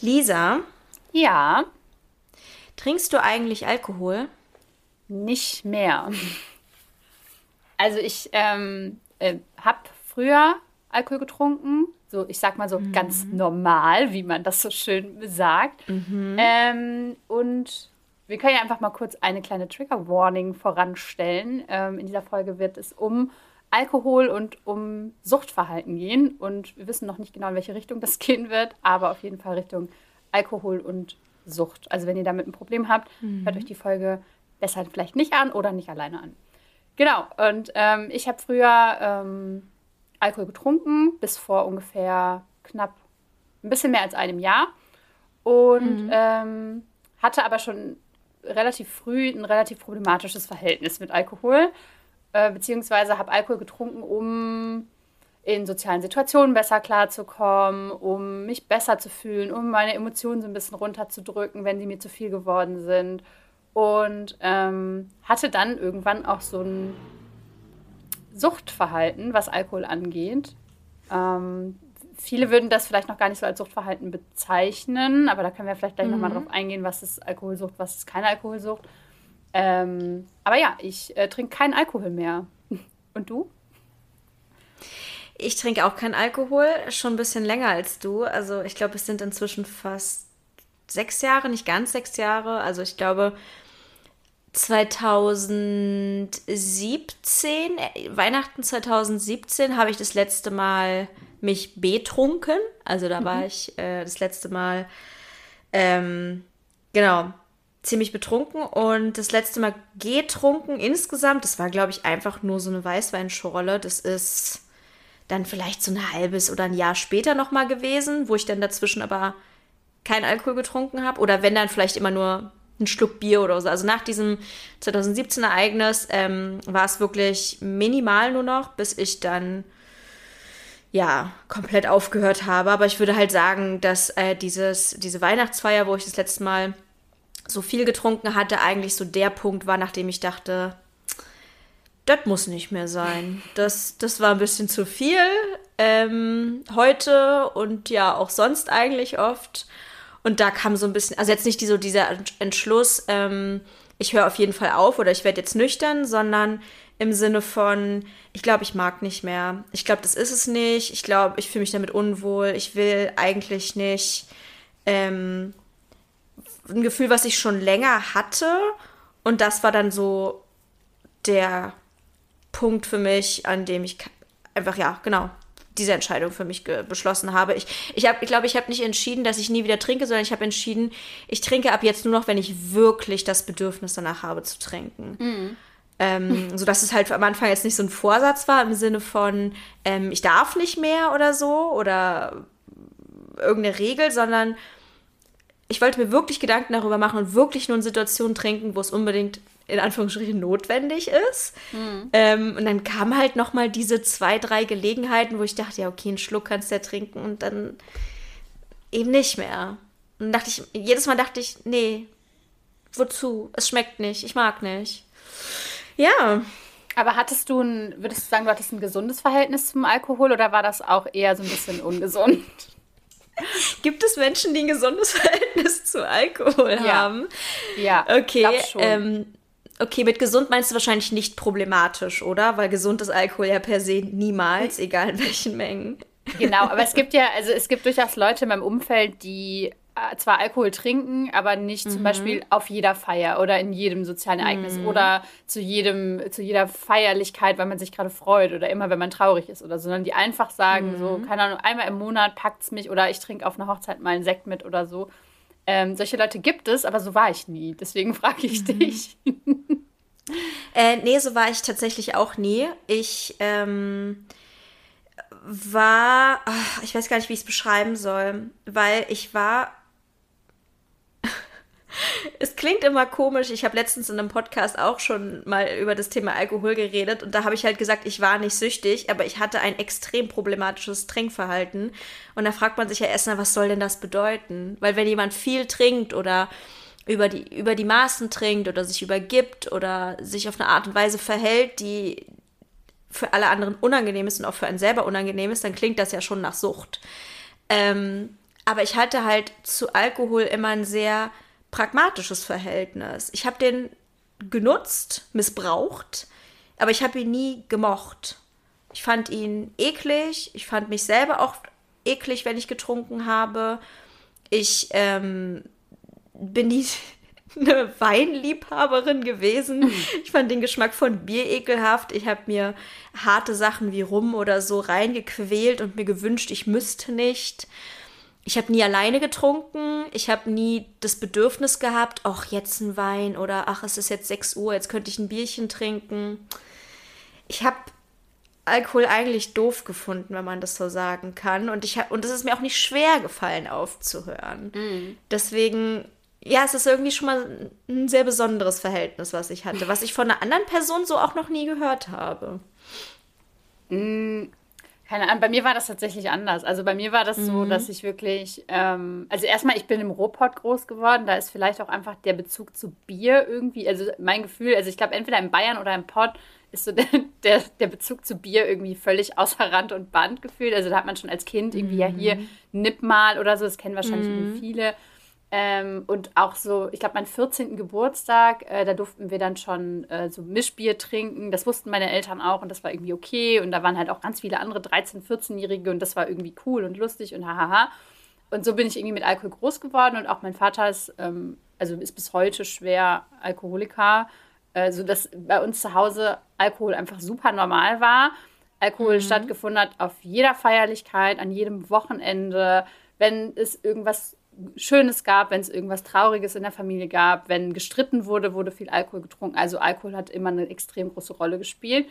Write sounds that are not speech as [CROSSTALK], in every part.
Lisa, Ja, trinkst du eigentlich Alkohol? nicht mehr. Also ich ähm, äh, habe früher Alkohol getrunken, so ich sag mal so ganz normal, wie man das so schön sagt. Ähm, und wir können ja einfach mal kurz eine kleine Trigger Warning voranstellen. Ähm, in dieser Folge wird es um Alkohol und um Suchtverhalten gehen. Und wir wissen noch nicht genau, in welche Richtung das [LAUGHS] gehen wird, aber auf jeden Fall Richtung Alkohol und Sucht. Also wenn ihr damit ein Problem habt, hört euch die Folge besser vielleicht nicht an oder nicht alleine an. Genau, und ähm, ich habe früher ähm, Alkohol getrunken, bis vor ungefähr knapp ein bisschen mehr als einem Jahr. Und ähm, hatte aber schon relativ früh ein relativ problematisches Verhältnis mit Alkohol. Äh, beziehungsweise habe Alkohol getrunken, um in sozialen Situationen besser klarzukommen, um mich besser zu fühlen, um meine Emotionen so ein bisschen runterzudrücken, wenn sie mir zu viel geworden sind. Und ähm, hatte dann irgendwann auch so ein Suchtverhalten, was Alkohol angeht. Ähm, viele würden das vielleicht noch gar nicht so als Suchtverhalten bezeichnen, aber da können wir vielleicht gleich nochmal drauf eingehen, was ist Alkoholsucht, was ist keine Alkoholsucht. Ähm, aber ja, ich äh, trinke keinen Alkohol mehr. [LAUGHS] Und du? Ich trinke auch keinen Alkohol, schon ein bisschen länger als du. Also ich glaube, es sind inzwischen fast sechs Jahre, nicht ganz sechs Jahre. Also ich glaube 2017, äh, Weihnachten 2017 habe ich das letzte Mal mich betrunken. Also da war ich äh, das letzte Mal, ähm, genau, ziemlich betrunken und das letzte Mal getrunken insgesamt, das war glaube ich einfach nur so eine Weißweinschorle. Das ist dann vielleicht so ein halbes oder ein Jahr später nochmal gewesen, wo ich dann dazwischen aber keinen Alkohol getrunken habe. Oder wenn dann vielleicht immer nur einen Schluck Bier oder so. Also nach diesem 2017 Ereignis ähm, war es wirklich minimal nur noch, bis ich dann ja komplett aufgehört habe. Aber ich würde halt sagen, dass äh, dieses, diese Weihnachtsfeier, wo ich das letzte Mal so viel getrunken hatte, eigentlich so der Punkt war, nachdem ich dachte, das muss nicht mehr sein. Das, das war ein bisschen zu viel. Ähm, heute und ja auch sonst eigentlich oft. Und da kam so ein bisschen, also jetzt nicht die, so dieser Entschluss, ähm, ich höre auf jeden Fall auf oder ich werde jetzt nüchtern, sondern im Sinne von, ich glaube, ich mag nicht mehr. Ich glaube, das ist es nicht. Ich glaube, ich fühle mich damit unwohl. Ich will eigentlich nicht. Ähm, ein Gefühl, was ich schon länger hatte. Und das war dann so der Punkt für mich, an dem ich einfach, ja, genau, diese Entscheidung für mich beschlossen habe. Ich, ich, hab, ich glaube, ich habe nicht entschieden, dass ich nie wieder trinke, sondern ich habe entschieden, ich trinke ab jetzt nur noch, wenn ich wirklich das Bedürfnis danach habe zu trinken. Mhm. Ähm, so dass es halt am Anfang jetzt nicht so ein Vorsatz war im Sinne von, ähm, ich darf nicht mehr oder so oder irgendeine Regel, sondern ich wollte mir wirklich Gedanken darüber machen und wirklich nur in Situationen trinken, wo es unbedingt in Anführungsstrichen notwendig ist. Ähm, und dann kamen halt noch mal diese zwei, drei Gelegenheiten, wo ich dachte, ja, okay, einen Schluck kannst du ja trinken und dann eben nicht mehr. Und dachte ich, jedes Mal dachte ich, nee, wozu? Es schmeckt nicht, ich mag nicht. Ja, Aber hattest du ein, würdest du sagen, du hattest ein gesundes Verhältnis zum Alkohol oder war das auch eher so ein bisschen ungesund? [LAUGHS] gibt es Menschen, die ein gesundes [LAUGHS] Verhältnis zu Alkohol Ja. haben? Ja, Okay, ähm, okay, mit gesund meinst du wahrscheinlich nicht problematisch, oder? Weil gesund ist Alkohol ja per se niemals, egal in welchen Mengen. Genau, aber es [LAUGHS] gibt ja, also es gibt durchaus Leute in meinem Umfeld, die zwar Alkohol trinken, aber nicht zum Beispiel auf jeder Feier oder in jedem sozialen Ereignis oder zu jedem, zu jeder Feierlichkeit, weil man sich gerade freut oder immer, wenn man traurig ist oder so, sondern die einfach sagen, so, keine Ahnung, einmal im Monat packt's mich oder ich trinke auf einer Hochzeit mal einen Sekt mit oder so. Ähm, solche Leute gibt es, aber so war ich nie. Deswegen [LAUGHS] frage ich dich. Äh, nee, so war ich tatsächlich auch nie. Ich ähm, war, ich weiß gar nicht, wie ich es beschreiben soll, weil ich war. Es klingt immer komisch. Ich habe letztens in einem Podcast auch schon mal über das Thema Alkohol geredet und da habe ich halt gesagt, ich war nicht süchtig, aber ich hatte ein extrem problematisches Trinkverhalten. Und da fragt man sich ja erstmal, was soll denn das bedeuten? Weil wenn jemand viel trinkt oder über die, über die Maßen trinkt oder sich übergibt oder sich auf eine Art und Weise verhält, die für alle anderen unangenehm ist und auch für einen selber unangenehm ist, dann klingt das ja schon nach Sucht. Ähm, Aber ich hatte halt zu Alkohol immer ein sehr pragmatisches Verhältnis. Ich habe den genutzt, missbraucht, aber ich habe ihn nie gemocht. Ich fand ihn eklig, ich fand mich selber auch eklig, wenn ich getrunken habe. Ich ähm, bin nie [LAUGHS] eine Weinliebhaberin gewesen. Ich fand den Geschmack von Bier ekelhaft. Ich habe mir harte Sachen wie Rum oder so reingequält und mir gewünscht, ich müsste nicht. Ich habe nie alleine getrunken. Ich habe nie das Bedürfnis gehabt, ach, jetzt ein Wein oder ach, es ist jetzt 6 Uhr, jetzt könnte ich ein Bierchen trinken. Ich habe Alkohol eigentlich doof gefunden, wenn man das so sagen kann. Und, ich hab, und es ist mir auch nicht schwer gefallen, aufzuhören. Mm. Deswegen, ja, es ist irgendwie schon mal ein sehr besonderes Verhältnis, was ich hatte, was ich von einer anderen Person so auch noch nie gehört habe. Mm, keine Ahnung, bei mir war das tatsächlich anders. Also bei mir war das so, mhm. dass ich wirklich, ähm, also erstmal, ich bin im Ruhrpott groß geworden, da ist vielleicht auch einfach der Bezug zu Bier irgendwie, also mein Gefühl, also ich glaube, entweder in Bayern oder im Pott ist so [LAUGHS] der, der, der, Bezug zu Bier irgendwie völlig außer Rand und Band gefühlt. Also da hat man schon als Kind irgendwie mhm. ja hier mhm. Nipp mal oder so, das kennen wahrscheinlich mhm. viele. Ähm, und auch so, ich glaube, meinen 14. Geburtstag, äh, da durften wir dann schon äh, so Mischbier trinken. Das wussten meine Eltern auch und das war irgendwie okay. Und da waren halt auch ganz viele andere 13-, 14-Jährige und das war irgendwie cool und lustig und hahaha. Und so bin ich irgendwie mit Alkohol groß geworden und auch mein Vater ist, ähm, also ist bis heute schwer Alkoholiker also dass bei uns zu Hause Alkohol einfach super normal war. Alkohol mhm. stattgefunden hat auf jeder Feierlichkeit, an jedem Wochenende, wenn es irgendwas Schönes gab, wenn es irgendwas Trauriges in der Familie gab, wenn gestritten wurde, wurde viel Alkohol getrunken. Also Alkohol hat immer eine extrem große Rolle gespielt.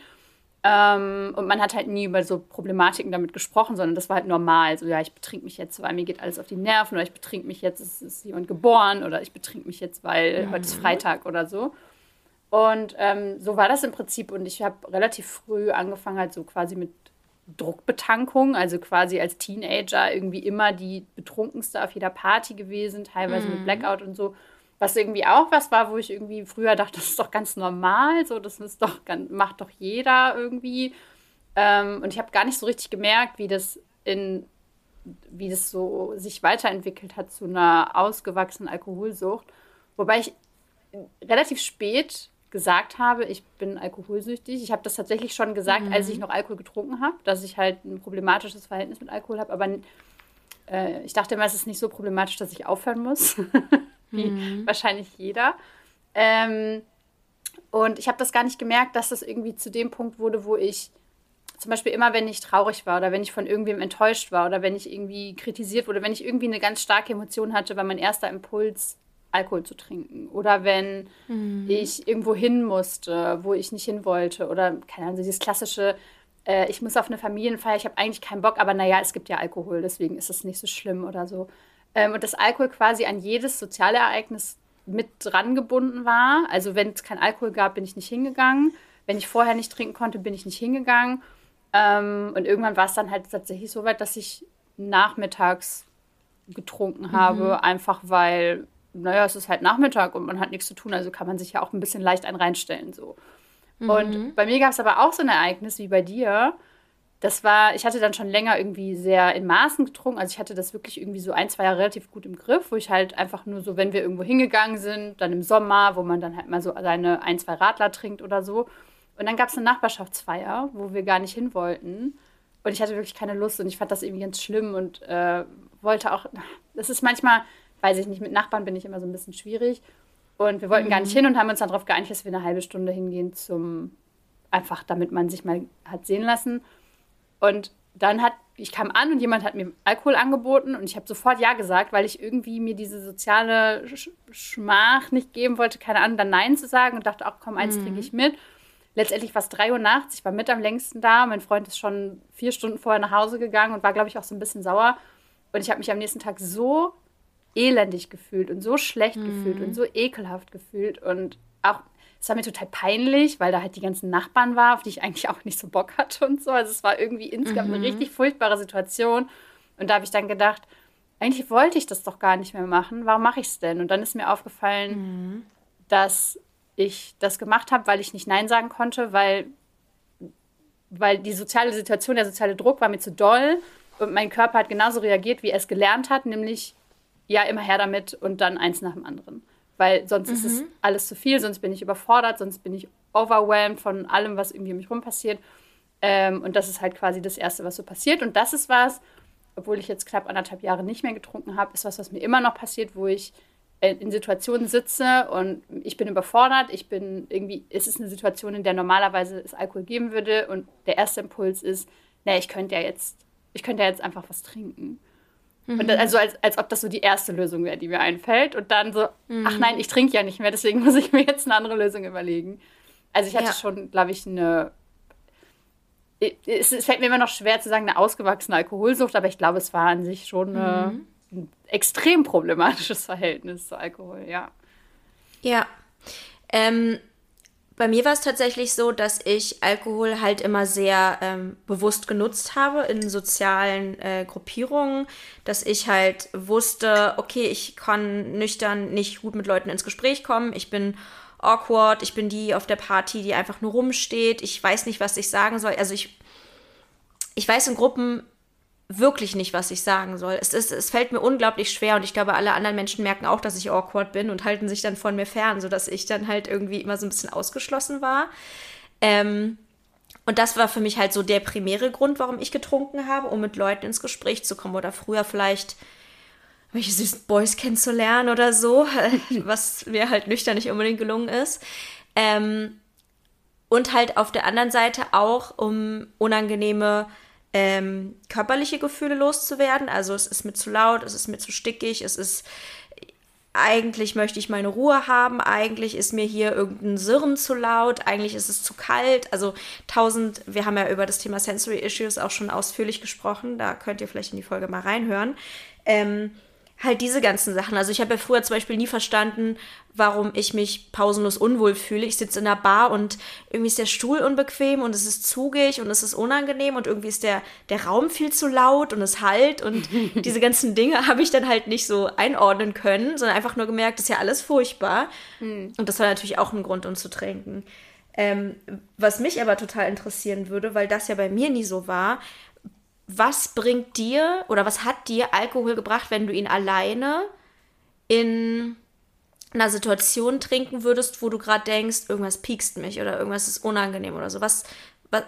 Ähm, und man hat halt nie über so Problematiken damit gesprochen, sondern das war halt normal. So, ja, ich betrink mich jetzt, weil mir geht alles auf die Nerven, oder ich betrink mich jetzt, es ist jemand geboren, oder ich betrink mich jetzt, weil mhm. heute ist Freitag oder so. Und ähm, so war das im Prinzip. Und ich habe relativ früh angefangen, halt so quasi mit Druckbetankung, also quasi als Teenager irgendwie immer die betrunkenste auf jeder Party gewesen, teilweise mhm. mit Blackout und so. Was irgendwie auch was war, wo ich irgendwie früher dachte, das ist doch ganz normal, so das ist doch macht doch jeder irgendwie. Ähm, und ich habe gar nicht so richtig gemerkt, wie das in wie das so sich weiterentwickelt hat zu einer ausgewachsenen Alkoholsucht. Wobei ich relativ spät gesagt habe, ich bin alkoholsüchtig. Ich habe das tatsächlich schon gesagt, mhm. als ich noch Alkohol getrunken habe, dass ich halt ein problematisches Verhältnis mit Alkohol habe. Aber äh, ich dachte immer, es ist nicht so problematisch, dass ich aufhören muss, [LAUGHS] wie mhm. wahrscheinlich jeder. Ähm, und ich habe das gar nicht gemerkt, dass das irgendwie zu dem Punkt wurde, wo ich zum Beispiel immer, wenn ich traurig war oder wenn ich von irgendwem enttäuscht war oder wenn ich irgendwie kritisiert wurde, wenn ich irgendwie eine ganz starke Emotion hatte, war mein erster Impuls Alkohol zu trinken. Oder wenn mhm. ich irgendwo hin musste, wo ich nicht hin wollte. Oder, keine Ahnung, dieses klassische, äh, ich muss auf eine Familienfeier, ich habe eigentlich keinen Bock, aber naja, es gibt ja Alkohol, deswegen ist es nicht so schlimm oder so. Ähm, und dass Alkohol quasi an jedes soziale Ereignis mit dran gebunden war. Also wenn es kein Alkohol gab, bin ich nicht hingegangen. Wenn ich vorher nicht trinken konnte, bin ich nicht hingegangen. Ähm, und irgendwann war es dann halt tatsächlich so weit, dass ich nachmittags getrunken habe, mhm. einfach weil naja, es ist halt Nachmittag und man hat nichts zu tun, also kann man sich ja auch ein bisschen leicht einen reinstellen. So. Mhm. Und bei mir gab es aber auch so ein Ereignis wie bei dir. Das war, ich hatte dann schon länger irgendwie sehr in Maßen getrunken. Also ich hatte das wirklich irgendwie so ein, zwei Jahre relativ gut im Griff, wo ich halt einfach nur so, wenn wir irgendwo hingegangen sind, dann im Sommer, wo man dann halt mal so seine ein, zwei Radler trinkt oder so. Und dann gab es eine Nachbarschaftsfeier, wo wir gar nicht hin wollten. Und ich hatte wirklich keine Lust und ich fand das irgendwie ganz schlimm und äh, wollte auch, das ist manchmal, weiß ich nicht, mit Nachbarn bin ich immer so ein bisschen schwierig. Und wir wollten mhm. gar nicht mhm. hin und haben uns dann darauf geeinigt, dass wir eine halbe Stunde hingehen zum, einfach damit man sich mal hat sehen lassen. Und dann hat, ich kam an und jemand hat mir Alkohol angeboten und ich habe sofort Ja gesagt, weil ich irgendwie mir diese soziale Sch Schmach nicht geben wollte, keine Ahnung, dann Nein zu sagen und dachte, ach komm, eins mhm. trinke ich mit. Letztendlich war es drei Uhr nachts, ich war mit am längsten da. Mein Freund ist schon vier Stunden vorher nach Hause gegangen und war, glaube ich, auch so ein bisschen sauer. Und ich habe mich am nächsten Tag so elendig gefühlt und so schlecht mhm. gefühlt und so ekelhaft gefühlt und auch es war mir total peinlich, weil da halt die ganzen Nachbarn waren, auf die ich eigentlich auch nicht so Bock hatte und so. Also es war irgendwie insgesamt mhm. eine richtig furchtbare Situation. Und da habe ich dann gedacht, eigentlich wollte ich das doch gar nicht mehr machen. Warum mache ich es denn? Und dann ist mir aufgefallen, mhm. dass ich das gemacht habe, weil ich nicht Nein sagen konnte, weil, weil die soziale Situation, der soziale Druck war mir zu doll Und mein Körper hat genauso reagiert, wie er es gelernt hat, nämlich ja, immer her damit und dann eins nach dem anderen. Weil sonst mhm. ist es mhm. alles zu viel, sonst bin ich überfordert, sonst bin ich overwhelmed von allem, was irgendwie um mich rum passiert. Ähm, und das ist halt quasi das Erste, was so passiert. Und das ist was, obwohl ich jetzt knapp anderthalb Jahre nicht mehr getrunken habe, ist was, was mir immer noch passiert, wo ich äh, in Situationen sitze und ich bin überfordert. Ich bin irgendwie, es ist eine Situation, in der normalerweise es Alkohol geben würde und der erste Impuls ist, na, ich könnte ja jetzt, ich könnte ja jetzt einfach was trinken. Mhm. Und also als, als ob das so die erste Lösung wäre, die mir einfällt. Und dann so, mhm. ach nein, ich trinke ja nicht mehr, deswegen [LAUGHS] muss ich mir jetzt eine andere Lösung überlegen. Also ich hatte ja. schon, glaube ich, eine. Es, es, fällt mir immer noch schwer zu sagen, eine ausgewachsene Alkoholsucht, aber ich glaube, es war an sich schon eine, mhm. ein extrem problematisches [LAUGHS] Verhältnis zu Alkohol, ja. Ja. Ähm, bei mir war es tatsächlich so, dass ich Alkohol halt immer sehr ähm, bewusst genutzt habe in sozialen äh, Gruppierungen, dass ich halt wusste, okay, ich kann nüchtern nicht gut mit Leuten ins Gespräch kommen, ich bin awkward, ich bin die auf der Party, die einfach nur rumsteht, ich weiß nicht, was ich sagen soll. Also ich, ich weiß in Gruppen wirklich nicht, was ich sagen soll. Es, ist, es fällt mir unglaublich schwer und ich glaube, alle anderen Menschen merken auch, dass ich awkward bin und halten sich dann von mir fern, sodass ich dann halt irgendwie immer so ein bisschen ausgeschlossen war. Ähm, und das war für mich halt so der primäre Grund, warum ich getrunken habe, um mit Leuten ins Gespräch zu kommen oder früher vielleicht welche süßen Boys kennenzulernen oder so, [LAUGHS] was mir halt nüchtern nicht unbedingt gelungen ist. Ähm, und halt auf der anderen Seite auch, um unangenehme ähm, körperliche Gefühle loszuwerden. Also es ist mir zu laut, es ist mir zu stickig, es ist eigentlich möchte ich meine Ruhe haben, eigentlich ist mir hier irgendein Sirren zu laut, eigentlich ist es zu kalt. Also tausend, wir haben ja über das Thema Sensory Issues auch schon ausführlich gesprochen, da könnt ihr vielleicht in die Folge mal reinhören. Ähm, halt diese ganzen Sachen. Also ich habe ja früher zum Beispiel nie verstanden, warum ich mich pausenlos unwohl fühle. Ich sitze in der Bar und irgendwie ist der Stuhl unbequem und es ist zugig und es ist unangenehm und irgendwie ist der, der Raum viel zu laut und es halt und [LAUGHS] diese ganzen Dinge habe ich dann halt nicht so einordnen können, sondern einfach nur gemerkt, das ist ja alles furchtbar. Mhm. Und das war natürlich auch ein Grund, um zu trinken. Ähm, was mich aber total interessieren würde, weil das ja bei mir nie so war, was bringt dir oder was hat dir Alkohol gebracht, wenn du ihn alleine in einer Situation trinken würdest, wo du gerade denkst, irgendwas piekst mich oder irgendwas ist unangenehm oder so? Was, was,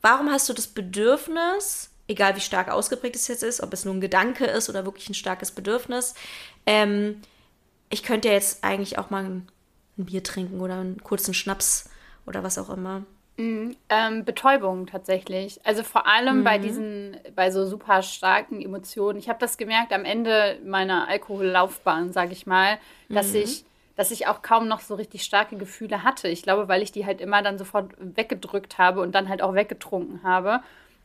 warum hast du das Bedürfnis, egal wie stark ausgeprägt es jetzt ist, ob es nur ein Gedanke ist oder wirklich ein starkes Bedürfnis, ähm, ich könnte ja jetzt eigentlich auch mal ein, ein Bier trinken oder einen kurzen Schnaps oder was auch immer. Mhm. Ähm, Betäubung tatsächlich. Also vor allem mhm. bei diesen, bei so super starken Emotionen. Ich habe das gemerkt am Ende meiner Alkohollaufbahn, sage ich mal, dass mhm. ich dass ich auch kaum noch so richtig starke Gefühle hatte. Ich glaube, weil ich die halt immer dann sofort weggedrückt habe und dann halt auch weggetrunken habe.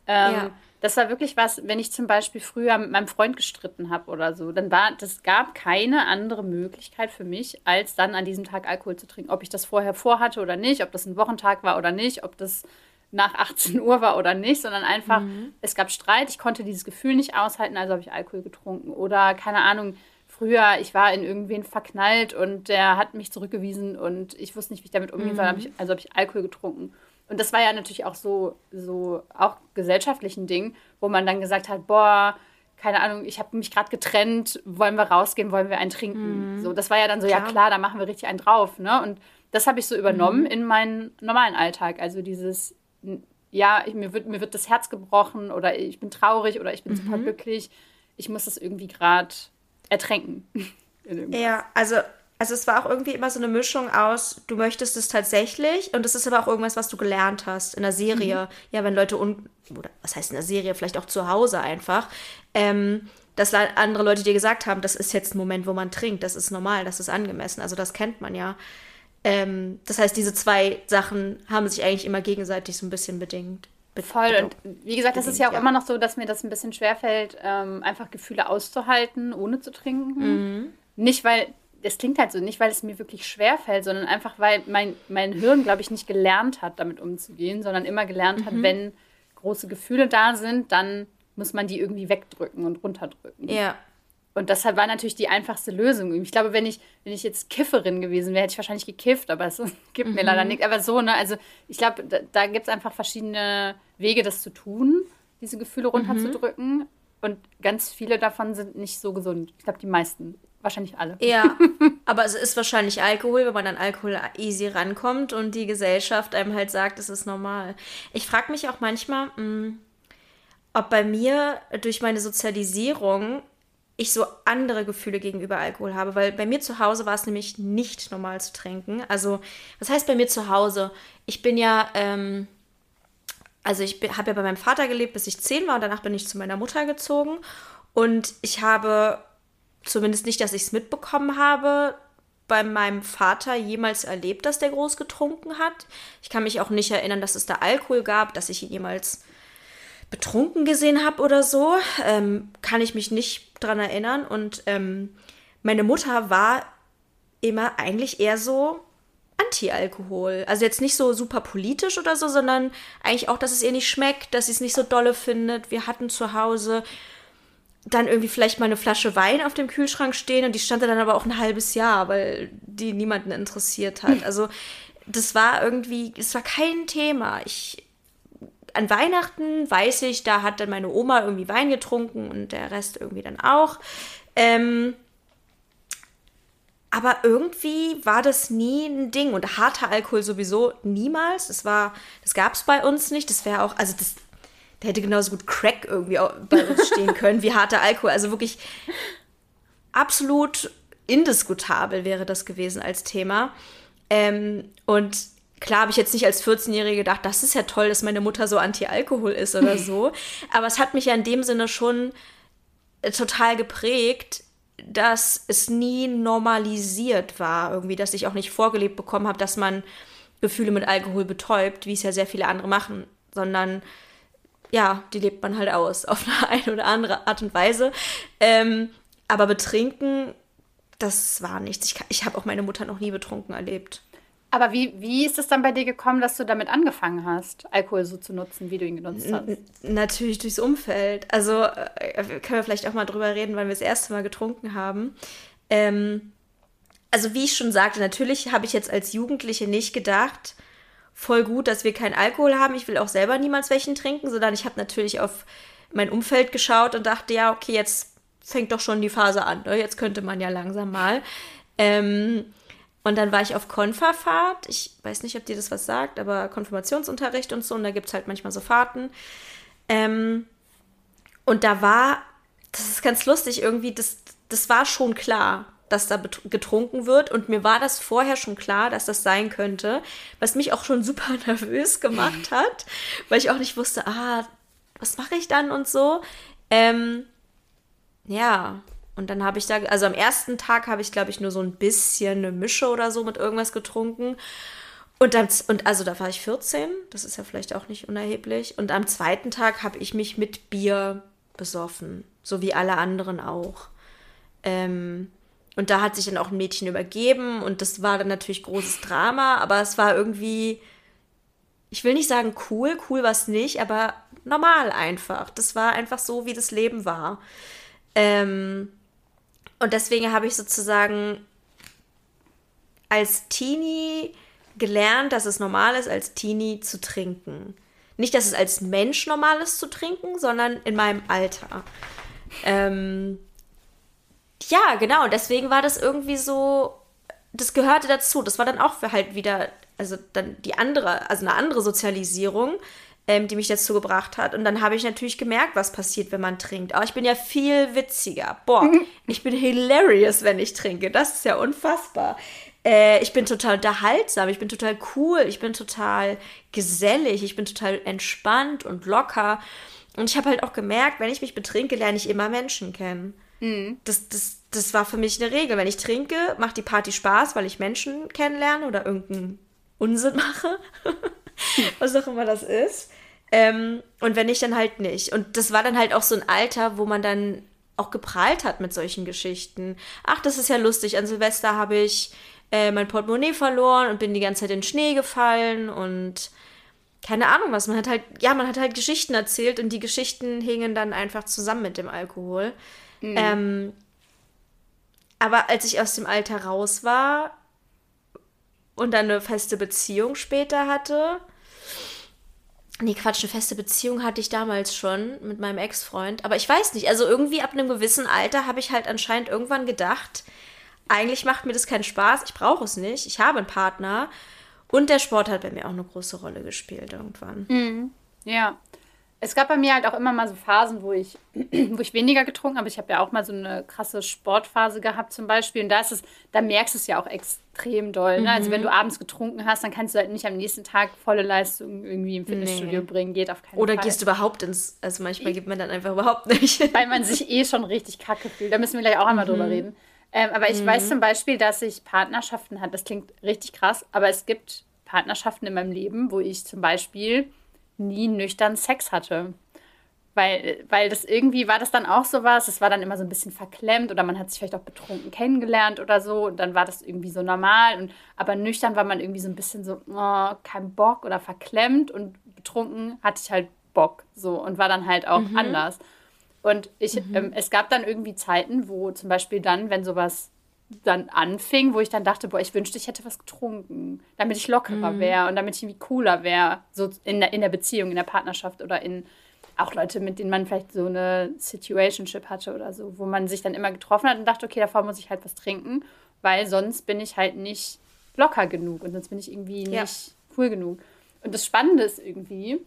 Ähm, ja das war wirklich was, wenn ich zum Beispiel früher mit meinem Freund gestritten habe oder so, dann war, das gab keine andere Möglichkeit für mich, als dann an diesem Tag Alkohol zu trinken. Ob ich das vorher vorhatte oder nicht, ob das ein Wochentag war oder nicht, ob das nach 18 [LAUGHS] Uhr war oder nicht, sondern einfach, mhm. es gab Streit, ich konnte dieses Gefühl nicht aushalten, also habe ich Alkohol getrunken. Oder keine Ahnung, früher, ich war in irgendwen verknallt und der hat mich zurückgewiesen und ich wusste nicht, wie ich damit umgehen soll, mhm. also habe ich Alkohol getrunken. Und das war ja natürlich auch so, so auch gesellschaftlichen Ding, wo man dann gesagt hat, boah, keine Ahnung, ich habe mich gerade getrennt, wollen wir rausgehen, wollen wir einen trinken? Mhm. So, das war ja dann so, klar. ja klar, da machen wir richtig einen drauf, ne? Und das habe ich so übernommen mhm. in meinen normalen Alltag. Also dieses, ja, ich, mir, wird, mir wird das Herz gebrochen oder ich bin traurig oder ich bin mhm. super glücklich. Ich muss das irgendwie gerade ertränken. [LAUGHS] ja, also also es war auch irgendwie immer so eine Mischung aus, du möchtest es tatsächlich und es ist aber auch irgendwas, was du gelernt hast in der Serie. Mhm. Ja, wenn Leute, un oder was heißt in der Serie, vielleicht auch zu Hause einfach, ähm, dass andere Leute dir gesagt haben, das ist jetzt ein Moment, wo man trinkt, das ist normal, das ist angemessen. Also das kennt man ja. Ähm, das heißt, diese zwei Sachen haben sich eigentlich immer gegenseitig so ein bisschen bedingt. Voll. Und wie gesagt, das ist ja auch ja. immer noch so, dass mir das ein bisschen schwerfällt, ähm, einfach Gefühle auszuhalten, ohne zu trinken. Mhm. Nicht, weil es klingt halt so, nicht weil es mir wirklich schwer fällt, sondern einfach weil mein, mein Hirn, glaube ich, nicht gelernt hat, damit umzugehen, sondern immer gelernt mhm. hat, wenn große Gefühle da sind, dann muss man die irgendwie wegdrücken und runterdrücken. Ja. Und deshalb war natürlich die einfachste Lösung. Ich glaube, wenn ich, wenn ich jetzt Kifferin gewesen wäre, hätte ich wahrscheinlich gekifft, aber es [LAUGHS] gibt mhm. mir leider nichts. Aber so, ne, also ich glaube, da, da gibt es einfach verschiedene Wege, das zu tun. diese Gefühle runterzudrücken. Mhm. Und ganz viele davon sind nicht so gesund. Ich glaube, die meisten. Wahrscheinlich alle. Ja, [LAUGHS] aber es ist wahrscheinlich Alkohol, wenn man an Alkohol easy rankommt und die Gesellschaft einem halt sagt, es ist normal. Ich frage mich auch manchmal, mh, hm, ob bei mir durch meine Sozialisierung ich so andere Gefühle gegenüber Alkohol habe, weil bei mir zu Hause war es nämlich nicht normal zu trinken. Also, was heißt bei mir zu Hause? Ich bin ja, ähm, also ich habe ja bei meinem Vater gelebt, bis ich zehn war und danach bin ich zu meiner Mutter gezogen und ich habe zumindest nicht, dass ich es mitbekommen habe, bei meinem Vater jemals erlebt, dass der groß getrunken hat. Ich kann mich auch nicht erinnern, dass es da Alkohol gab, dass ich ihn jemals betrunken gesehen habe oder so. Ähm, kann ich mich nicht dran erinnern. Und ähm, meine Mutter war immer eigentlich eher so Anti-Alkohol. Also jetzt nicht so super politisch oder so, sondern eigentlich auch, dass es ihr nicht schmeckt, dass sie es nicht so dolle findet. Wir hatten zu Hause dann irgendwie vielleicht mal eine Flasche Wein auf dem Kühlschrank stehen und die stand dann aber auch ein halbes Jahr, weil die niemanden interessiert hat. Also das war irgendwie, es war kein Thema. Ich an Weihnachten weiß ich, da hat dann meine Oma irgendwie Wein getrunken und der Rest irgendwie dann auch. Ähm, aber irgendwie war das nie ein Ding und harter Alkohol sowieso niemals. Das war, das gab es bei uns nicht. Das wäre auch, also das, da hätte genauso gut Crack irgendwie bei uns stehen können wie harter Alkohol. Also wirklich absolut indiskutabel wäre das gewesen als Thema. Ähm, und klar habe ich jetzt nicht als 14-Jährige gedacht, das ist ja toll, dass meine Mutter so anti-Alkohol ist oder [LAUGHS] so. Aber es hat mich ja in dem Sinne schon äh, total geprägt, dass es nie normalisiert war, irgendwie, dass ich auch nicht vorgelebt bekommen habe, dass man Gefühle mit Alkohol betäubt, wie es ja sehr viele andere machen, sondern ja, die lebt man halt aus, [LAUGHS] auf eine, eine oder andere Art und Weise. Ähm, aber betrinken, das war nichts. Ich, ich habe auch meine Mutter noch nie betrunken erlebt. Aber wie, wie ist es dann bei dir gekommen, dass du damit angefangen hast, Alkohol so zu nutzen, wie du ihn genutzt hast? N natürlich durchs Umfeld. Also äh, können wir vielleicht auch mal drüber reden, wann wir das erste Mal getrunken haben. Ähm, also wie ich schon sagte, natürlich habe ich jetzt als Jugendliche nicht gedacht, voll gut, dass wir keinen Alkohol haben. Ich will auch selber niemals welchen trinken, sondern ich habe natürlich auf mein Umfeld geschaut und dachte, ja, okay, jetzt fängt doch schon die Phase an. Ne? Jetzt könnte man ja langsam mal. Ähm, und dann war ich auf Konferfahrt. Ich weiß nicht, ob dir das was sagt, aber Konfirmationsunterricht und so. Und da gibt es halt manchmal so Fahrten. Ähm, und da war, das ist ganz lustig, irgendwie, das, das war schon klar, dass da getrunken wird. Und mir war das vorher schon klar, dass das sein könnte, was mich auch schon [LAUGHS] super nervös gemacht hat, weil ich auch nicht wusste, ah, was mache ich dann und so. Ähm, ja, und dann habe ich da, also am ersten Tag habe ich, glaube ich, nur so ein bisschen eine Mische oder so mit irgendwas getrunken. Und, dann, und also da war ich 14, das ist ja vielleicht auch nicht unerheblich. Und am zweiten Tag habe ich mich mit Bier besoffen, so wie alle anderen auch. Ähm, und da hat sich dann auch ein Mädchen übergeben und das war dann natürlich großes Drama, aber es war irgendwie, ich will nicht sagen cool, cool war es nicht, aber normal einfach. Das war einfach so, wie das Leben war. Ähm, und deswegen habe ich sozusagen als Teenie gelernt, dass es normal ist, als Teenie zu trinken. Nicht, dass es als Mensch normal ist zu trinken, sondern in meinem Alter. Ähm, ja, genau. Und deswegen war das irgendwie so, das gehörte dazu. Das war dann auch für halt wieder, also dann die andere, also eine andere Sozialisierung, ähm, die mich dazu gebracht hat. Und dann habe ich natürlich gemerkt, was passiert, wenn man trinkt. Aber ich bin ja viel witziger. Boah, [LAUGHS] ich bin hilarious, wenn ich trinke. Das ist ja unfassbar. Äh, ich bin total unterhaltsam, ich bin total cool, ich bin total gesellig, ich bin total entspannt und locker. Und ich habe halt auch gemerkt, wenn ich mich betrinke, lerne ich immer Menschen kennen. Mhm. Das, das, das war für mich eine Regel. Wenn ich trinke, macht die Party Spaß, weil ich Menschen kennenlerne oder irgendeinen Unsinn mache. [LAUGHS] Was auch immer das ist. Ähm, und wenn nicht, dann halt nicht. Und das war dann halt auch so ein Alter, wo man dann auch geprahlt hat mit solchen Geschichten. Ach, das ist ja lustig. An Silvester habe ich äh, mein Portemonnaie verloren und bin die ganze Zeit in Schnee gefallen und keine Ahnung was. Man hat halt, ja, man hat halt Geschichten erzählt und die Geschichten hingen dann einfach zusammen mit dem Alkohol. Mhm. Ähm, aber als ich aus dem Alter raus war und dann eine feste Beziehung später hatte, Nee, Quatsch, eine feste Beziehung hatte ich damals schon mit meinem Ex-Freund. Aber ich weiß nicht, also irgendwie ab einem gewissen Alter habe ich halt anscheinend irgendwann gedacht, eigentlich macht mir das keinen Spaß, ich brauche es nicht, ich habe einen Partner. Und der Sport hat bei mir auch eine große Rolle gespielt irgendwann. Mhm. Ja. Es gab bei mir halt auch immer mal so Phasen, wo ich, [CLEARS THROAT] wo ich weniger getrunken habe. Ich habe ja auch mal so eine krasse Sportphase gehabt zum Beispiel. Und da ist es, da merkst du es ja auch extrem doll. Ne? Mhm. Also wenn du abends getrunken hast, dann kannst du halt nicht am nächsten Tag volle Leistung irgendwie im Fitnessstudio nee. bringen. Geht auf keinen Oder Fall. Oder gehst du überhaupt ins, also manchmal gibt man dann einfach überhaupt nicht. [LAUGHS] Weil man sich eh schon richtig kacke fühlt. Da müssen wir gleich auch einmal mhm. drüber reden. Ähm, aber ich mhm. weiß zum Beispiel, dass ich Partnerschaften hatte. Das klingt richtig krass, aber es gibt Partnerschaften in meinem Leben, wo ich zum Beispiel nie nüchtern Sex hatte. Weil, weil das irgendwie war das dann auch so was, es war dann immer so ein bisschen verklemmt oder man hat sich vielleicht auch betrunken kennengelernt oder so und dann war das irgendwie so normal. Und, aber nüchtern war man irgendwie so ein bisschen so, oh, kein Bock oder verklemmt und betrunken hatte ich halt Bock so und war dann halt auch mhm. anders. Und ich, mhm. ähm, es gab dann irgendwie Zeiten, wo zum Beispiel dann, wenn sowas dann anfing, wo ich dann dachte, boah, ich wünschte, ich hätte was getrunken, damit ich lockerer mhm. wäre und damit ich irgendwie cooler wäre, so in der, in der Beziehung, in der Partnerschaft oder in auch Leute, mit denen man vielleicht so eine Situationship hatte oder so, wo man sich dann immer getroffen hat und dachte, okay, davor muss ich halt was trinken, weil sonst bin ich halt nicht locker genug und sonst bin ich irgendwie nicht ja. cool genug. Und das Spannende ist irgendwie,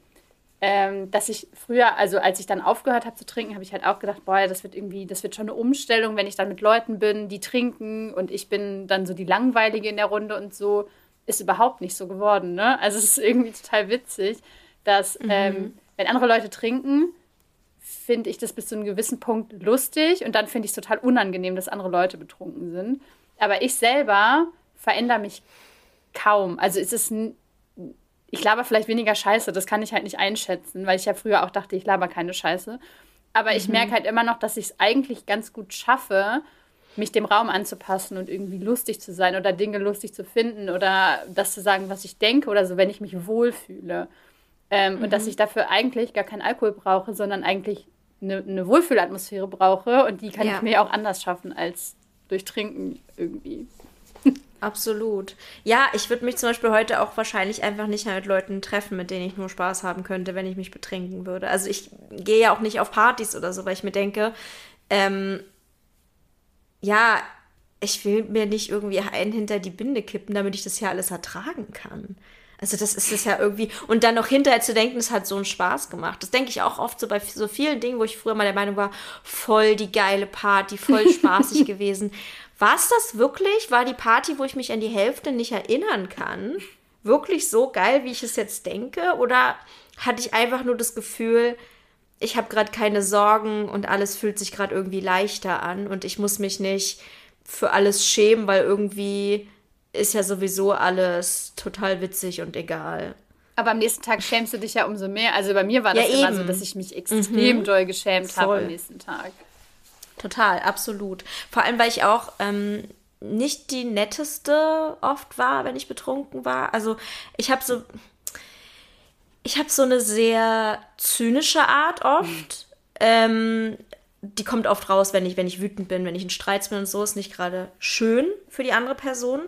ähm, dass ich früher, also als ich dann aufgehört habe zu trinken, habe ich halt auch gedacht, boah, das wird irgendwie, das wird schon eine Umstellung, wenn ich dann mit Leuten bin, die trinken und ich bin dann so die Langweilige in der Runde und so. Ist überhaupt nicht so geworden, ne? Also es ist irgendwie total witzig, dass mhm. ähm, wenn andere Leute trinken, finde ich das bis zu einem gewissen Punkt lustig und dann finde ich es total unangenehm, dass andere Leute betrunken sind. Aber ich selber verändere mich kaum. Also es ist ich laber vielleicht weniger Scheiße, das kann ich halt nicht einschätzen, weil ich ja früher auch dachte, ich laber keine Scheiße. Aber ich mhm. merke halt immer noch, dass ich es eigentlich ganz gut schaffe, mich dem Raum anzupassen und irgendwie lustig zu sein oder Dinge lustig zu finden oder das zu sagen, was ich denke oder so, wenn ich mich wohlfühle. Ähm, mhm. Und dass mhm. ich dafür eigentlich gar keinen Alkohol brauche, sondern eigentlich eine, eine Wohlfühlatmosphäre brauche und die kann ja. ich mir auch anders schaffen als durch Trinken irgendwie. Absolut. Ja, ich würde mich zum Beispiel heute auch wahrscheinlich einfach nicht mehr mit Leuten treffen, mit denen ich nur Spaß haben könnte, wenn ich mich betrinken würde. Also ich gehe ja auch nicht auf Partys oder so, weil ich mir denke, ähm, ja, ich will mir nicht irgendwie einen hinter die Binde kippen, damit ich das hier alles ertragen kann. Also das ist es ja irgendwie. Und dann noch hinterher zu denken, es hat so einen Spaß gemacht. Das denke ich auch oft so bei so vielen Dingen, wo ich früher mal der Meinung war, voll die geile Party, voll [LAUGHS] spaßig gewesen. War es das wirklich? War die Party, wo ich mich an die Hälfte nicht erinnern kann, wirklich so geil, wie ich es jetzt denke? Oder hatte ich einfach nur das Gefühl, ich habe gerade keine Sorgen und alles fühlt sich gerade irgendwie leichter an und ich muss mich nicht für alles schämen, weil irgendwie ist ja sowieso alles total witzig und egal. Aber am nächsten Tag schämst du dich ja umso mehr. Also bei mir war das ja, immer so, dass ich mich extrem mhm. doll geschämt habe am nächsten Tag. Total, absolut. Vor allem, weil ich auch ähm, nicht die netteste oft war, wenn ich betrunken war. Also ich habe so, ich habe so eine sehr zynische Art oft. Ähm, die kommt oft raus, wenn ich, wenn ich wütend bin, wenn ich in Streits bin und so, ist nicht gerade schön für die andere Person.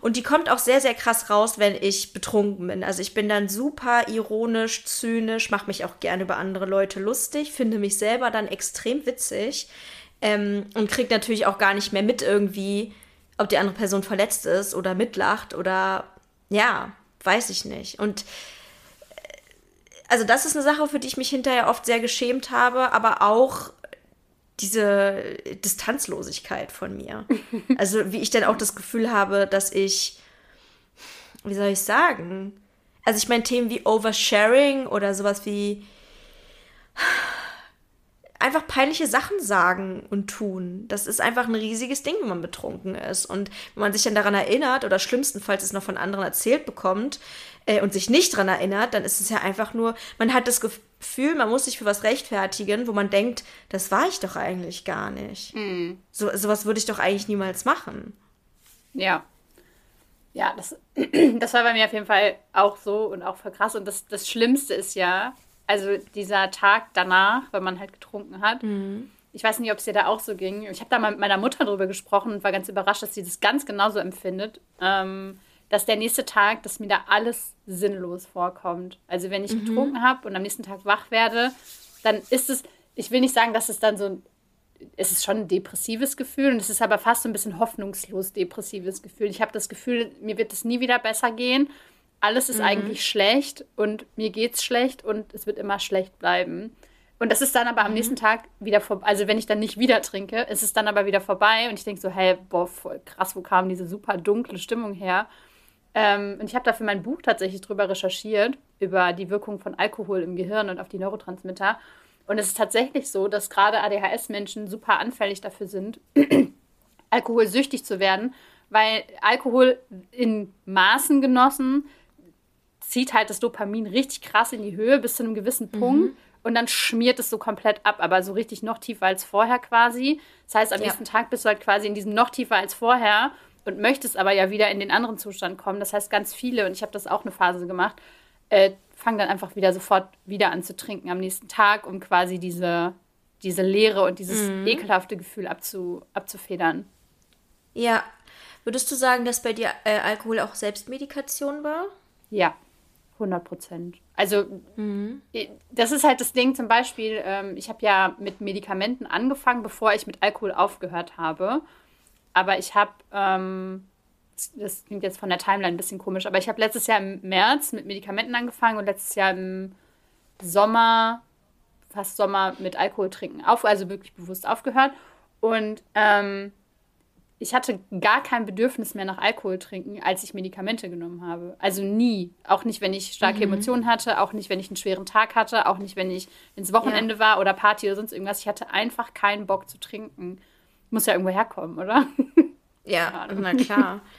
Und die kommt auch sehr, sehr krass raus, wenn ich betrunken bin. Also ich bin dann super ironisch, zynisch, mache mich auch gerne über andere Leute lustig, finde mich selber dann extrem witzig ähm, und kriegt natürlich auch gar nicht mehr mit irgendwie, ob die andere Person verletzt ist oder mitlacht oder ja, weiß ich nicht. Und äh, also das ist eine Sache, für die ich mich hinterher oft sehr geschämt habe, aber auch diese Distanzlosigkeit von mir. [LAUGHS] Also wie ich dann auch das Gefühl habe, dass ich, wie soll ich sagen? Also ich meine Themen wie Oversharing oder sowas wie einfach peinliche Sachen sagen und tun. Das ist einfach ein riesiges Ding, wenn man betrunken ist. Und wenn man sich dann daran erinnert oder schlimmstenfalls es noch von anderen erzählt bekommt äh, und sich nicht daran erinnert, dann ist es ja einfach nur, man hat das Gefühl, man muss sich für was rechtfertigen, wo man denkt, das war ich doch eigentlich gar nicht. Mhm. So, sowas würde ich doch eigentlich niemals machen. Ja. Ja, das, [CLEARS THROAT] das war bei mir auf jeden Fall auch so und auch voll krass. Und das, das Schlimmste ist ja, also dieser Tag danach, wenn man halt getrunken hat. Mhm. Ich weiß nicht, ob es dir da auch so ging. Ich habe da mal mit meiner Mutter drüber gesprochen und war ganz überrascht, dass sie das ganz genauso empfindet. Ähm, dass der nächste Tag, dass mir da alles sinnlos vorkommt. Also wenn ich mhm. getrunken habe und am nächsten Tag wach werde, dann ist es, ich will nicht sagen, dass es dann so ein, es ist schon ein depressives Gefühl und es ist aber fast so ein bisschen hoffnungslos depressives Gefühl. Ich habe das Gefühl, mir wird es nie wieder besser gehen. Alles ist mhm. eigentlich schlecht und mir geht's schlecht und es wird immer schlecht bleiben. Und das ist dann aber am mhm. nächsten Tag wieder vorbei. Also wenn ich dann nicht wieder trinke, ist es dann aber wieder vorbei. Und ich denke so, hey, boah, voll krass, wo kam diese super dunkle Stimmung her? Ähm, und ich habe dafür mein Buch tatsächlich drüber recherchiert, über die Wirkung von Alkohol im Gehirn und auf die Neurotransmitter. Und es ist tatsächlich so, dass gerade ADHS-Menschen super anfällig dafür sind, [CLEARS THROAT] alkoholsüchtig zu werden, weil Alkohol in Maßen genossen zieht halt das Dopamin richtig krass in die Höhe bis zu einem gewissen. Punkt. Mhm und dann schmiert es so komplett ab, aber so richtig noch tiefer als vorher quasi. Das heißt, am ja. nächsten Tag bist du halt quasi in diesem noch tiefer als vorher und möchtest aber ja wieder in den anderen Zustand kommen. Das heißt, ganz viele, und ich habe das auch eine Phase gemacht, äh, fangen dann einfach wieder sofort wieder an zu trinken am nächsten Tag, um quasi diese, diese Leere und dieses mhm. ekelhafte Gefühl abzu, abzufedern. Ja. Würdest du sagen, dass bei dir äh, Alkohol auch Selbstmedikation war? Ja. 100 Prozent. Also mhm. das ist halt das Ding zum Beispiel, ähm, ich habe ja mit Medikamenten angefangen, bevor ich mit Alkohol aufgehört habe. Aber ich habe, ähm, das klingt jetzt von der Timeline ein bisschen komisch, aber ich habe letztes Jahr im März mit Medikamenten angefangen und letztes Jahr im Sommer, fast Sommer, mit Alkohol trinken auf, also wirklich bewusst aufgehört. Und ähm, ich hatte gar kein Bedürfnis mehr nach Alkohol trinken, als ich Medikamente genommen habe. Also nie. Auch nicht, wenn ich starke mhm. Emotionen hatte, auch nicht, wenn ich einen schweren Tag hatte, auch nicht, wenn ich ins Wochenende ja. war oder Party oder sonst irgendwas. Ich hatte einfach keinen Bock zu trinken. Muss ja irgendwo herkommen, oder? [LAUGHS] Ja, na klar. [LAUGHS]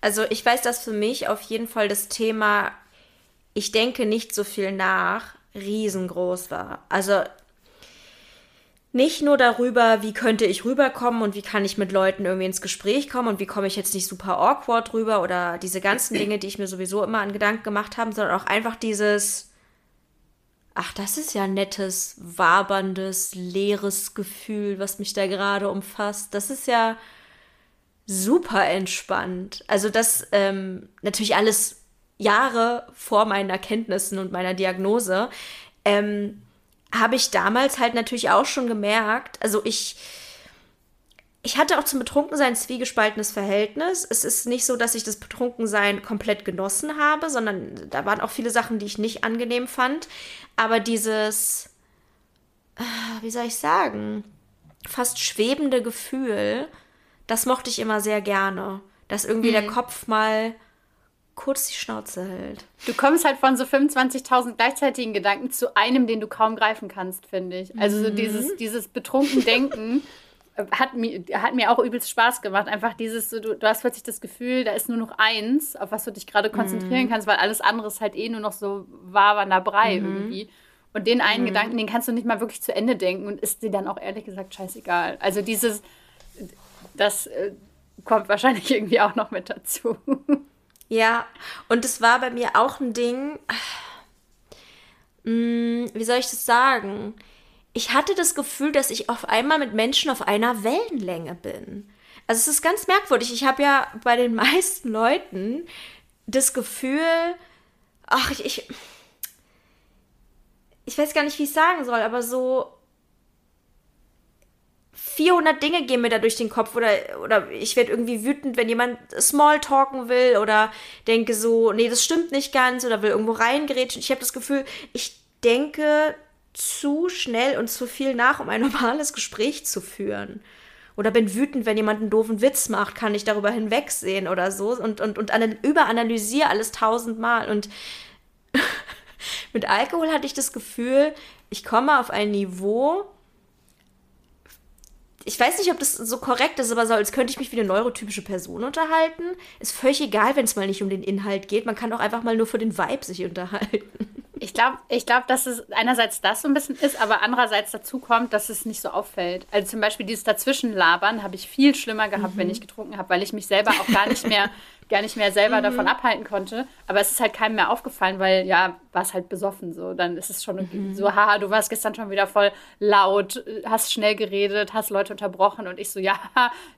Also ich weiß, dass für mich auf jeden Fall das Thema, ich denke nicht so viel nach, riesengroß war. Also nicht nur darüber, wie könnte ich rüberkommen und wie kann ich mit Leuten irgendwie ins Gespräch kommen und wie komme ich jetzt nicht super awkward rüber oder diese ganzen Dinge, die ich mir sowieso immer an Gedanken gemacht habe, sondern auch einfach dieses, ach, das ist ja nettes, waberndes, leeres Gefühl, was mich da gerade umfasst. Das ist ja super entspannt. Also das ähm, natürlich alles Jahre vor meinen Erkenntnissen und meiner Diagnose. Ähm, habe ich damals halt natürlich auch schon gemerkt, also ich, ich hatte auch zum Betrunkensein zwiegespaltenes Verhältnis. Es ist nicht so, dass ich das Betrunkensein komplett genossen habe, sondern da waren auch viele Sachen, die ich nicht angenehm fand. Aber dieses, ah, wie soll ich sagen, fast schwebende Gefühl, das mochte ich immer sehr gerne. Dass irgendwie mhm. der Kopf mal kurz die Schnauze hält. Du kommst halt von so 25.000 gleichzeitigen Gedanken zu einem, den du kaum greifen kannst, finde ich. Also so mhm. dieses, dieses betrunken Denken [LAUGHS] hat mir, hat mir auch übelst Spaß gemacht. Einfach dieses, so, du, du hast plötzlich das Gefühl, da ist nur noch eins, auf was du dich gerade konzentrieren mhm. kannst, weil alles andere ist halt eh nur noch so wabernder Brei mhm. irgendwie. Und den einen mhm. Gedanken, den kannst du nicht mal wirklich zu Ende denken und ist dir dann auch ehrlich gesagt scheißegal. Also dieses, das äh, kommt wahrscheinlich [LAUGHS] irgendwie auch noch mit dazu. Ja, und es war bei mir auch ein Ding, hm, wie soll ich das sagen? Ich hatte das Gefühl, dass ich auf einmal mit Menschen auf einer Wellenlänge bin. Also es ist ganz merkwürdig. Ich habe ja bei den [LAUGHS] meisten Leuten das Gefühl, ach, ich, ich, ich weiß gar nicht, wie ich sagen soll, aber so, 400 Dinge gehen mir da durch den Kopf oder, oder ich werde irgendwie wütend, wenn jemand Smalltalken will oder denke so, nee, das stimmt nicht ganz oder will irgendwo reingerätschen. Ich habe das Gefühl, ich denke zu schnell und zu viel nach, um ein [LAUGHS] normales Gespräch zu führen. Oder bin wütend, wenn jemand einen doofen Witz macht, kann ich darüber hinwegsehen oder so und, und, und überanalysiere alles tausendmal. Und [LAUGHS] mit Alkohol hatte ich das Gefühl, ich komme auf ein Niveau, ich weiß nicht, ob das so korrekt ist, aber so, als könnte ich mich wie eine neurotypische Person unterhalten. Ist völlig egal, wenn es mal nicht um den Inhalt geht. Man kann auch einfach mal nur für den Vibe sich unterhalten. Ich glaube, ich glaub, dass es einerseits das so ein bisschen ist, aber andererseits dazu kommt, dass es nicht so auffällt. Also zum Beispiel dieses Dazwischenlabern habe ich viel schlimmer gehabt, mhm. wenn ich getrunken habe, weil ich mich selber auch gar nicht mehr, [LAUGHS] gar nicht mehr selber mhm. davon abhalten konnte. Aber es ist halt keinem mehr aufgefallen, weil ja, war es halt besoffen so. Dann ist es schon mhm. so, haha, du warst gestern schon wieder voll laut, hast schnell geredet, hast Leute unterbrochen und ich so, [LAUGHS] ja,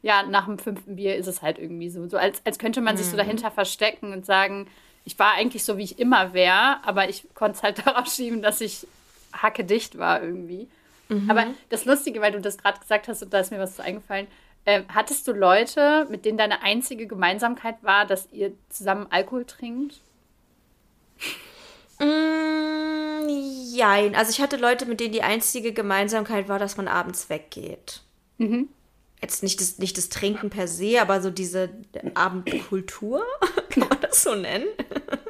ja, nach dem fünften Bier ist es halt irgendwie so. So als, als könnte man sich so mhm. dahinter verstecken und sagen, ich war eigentlich so, wie ich immer wäre, aber ich konnte es halt [LAUGHS] darauf schieben, dass ich hackedicht war irgendwie. Mhm. Aber das Lustige, weil du das gerade gesagt hast und da ist mir was so eingefallen, äh, hattest du Leute, mit denen deine einzige Gemeinsamkeit war, dass ihr zusammen Alkohol trinkt? Mm, jein. Also ich hatte Leute, mit denen die einzige Gemeinsamkeit war, dass man abends weggeht. Mhm. Jetzt nicht das, nicht das Trinken per se, aber so diese Abendkultur, [LAUGHS] kann man das so nennen?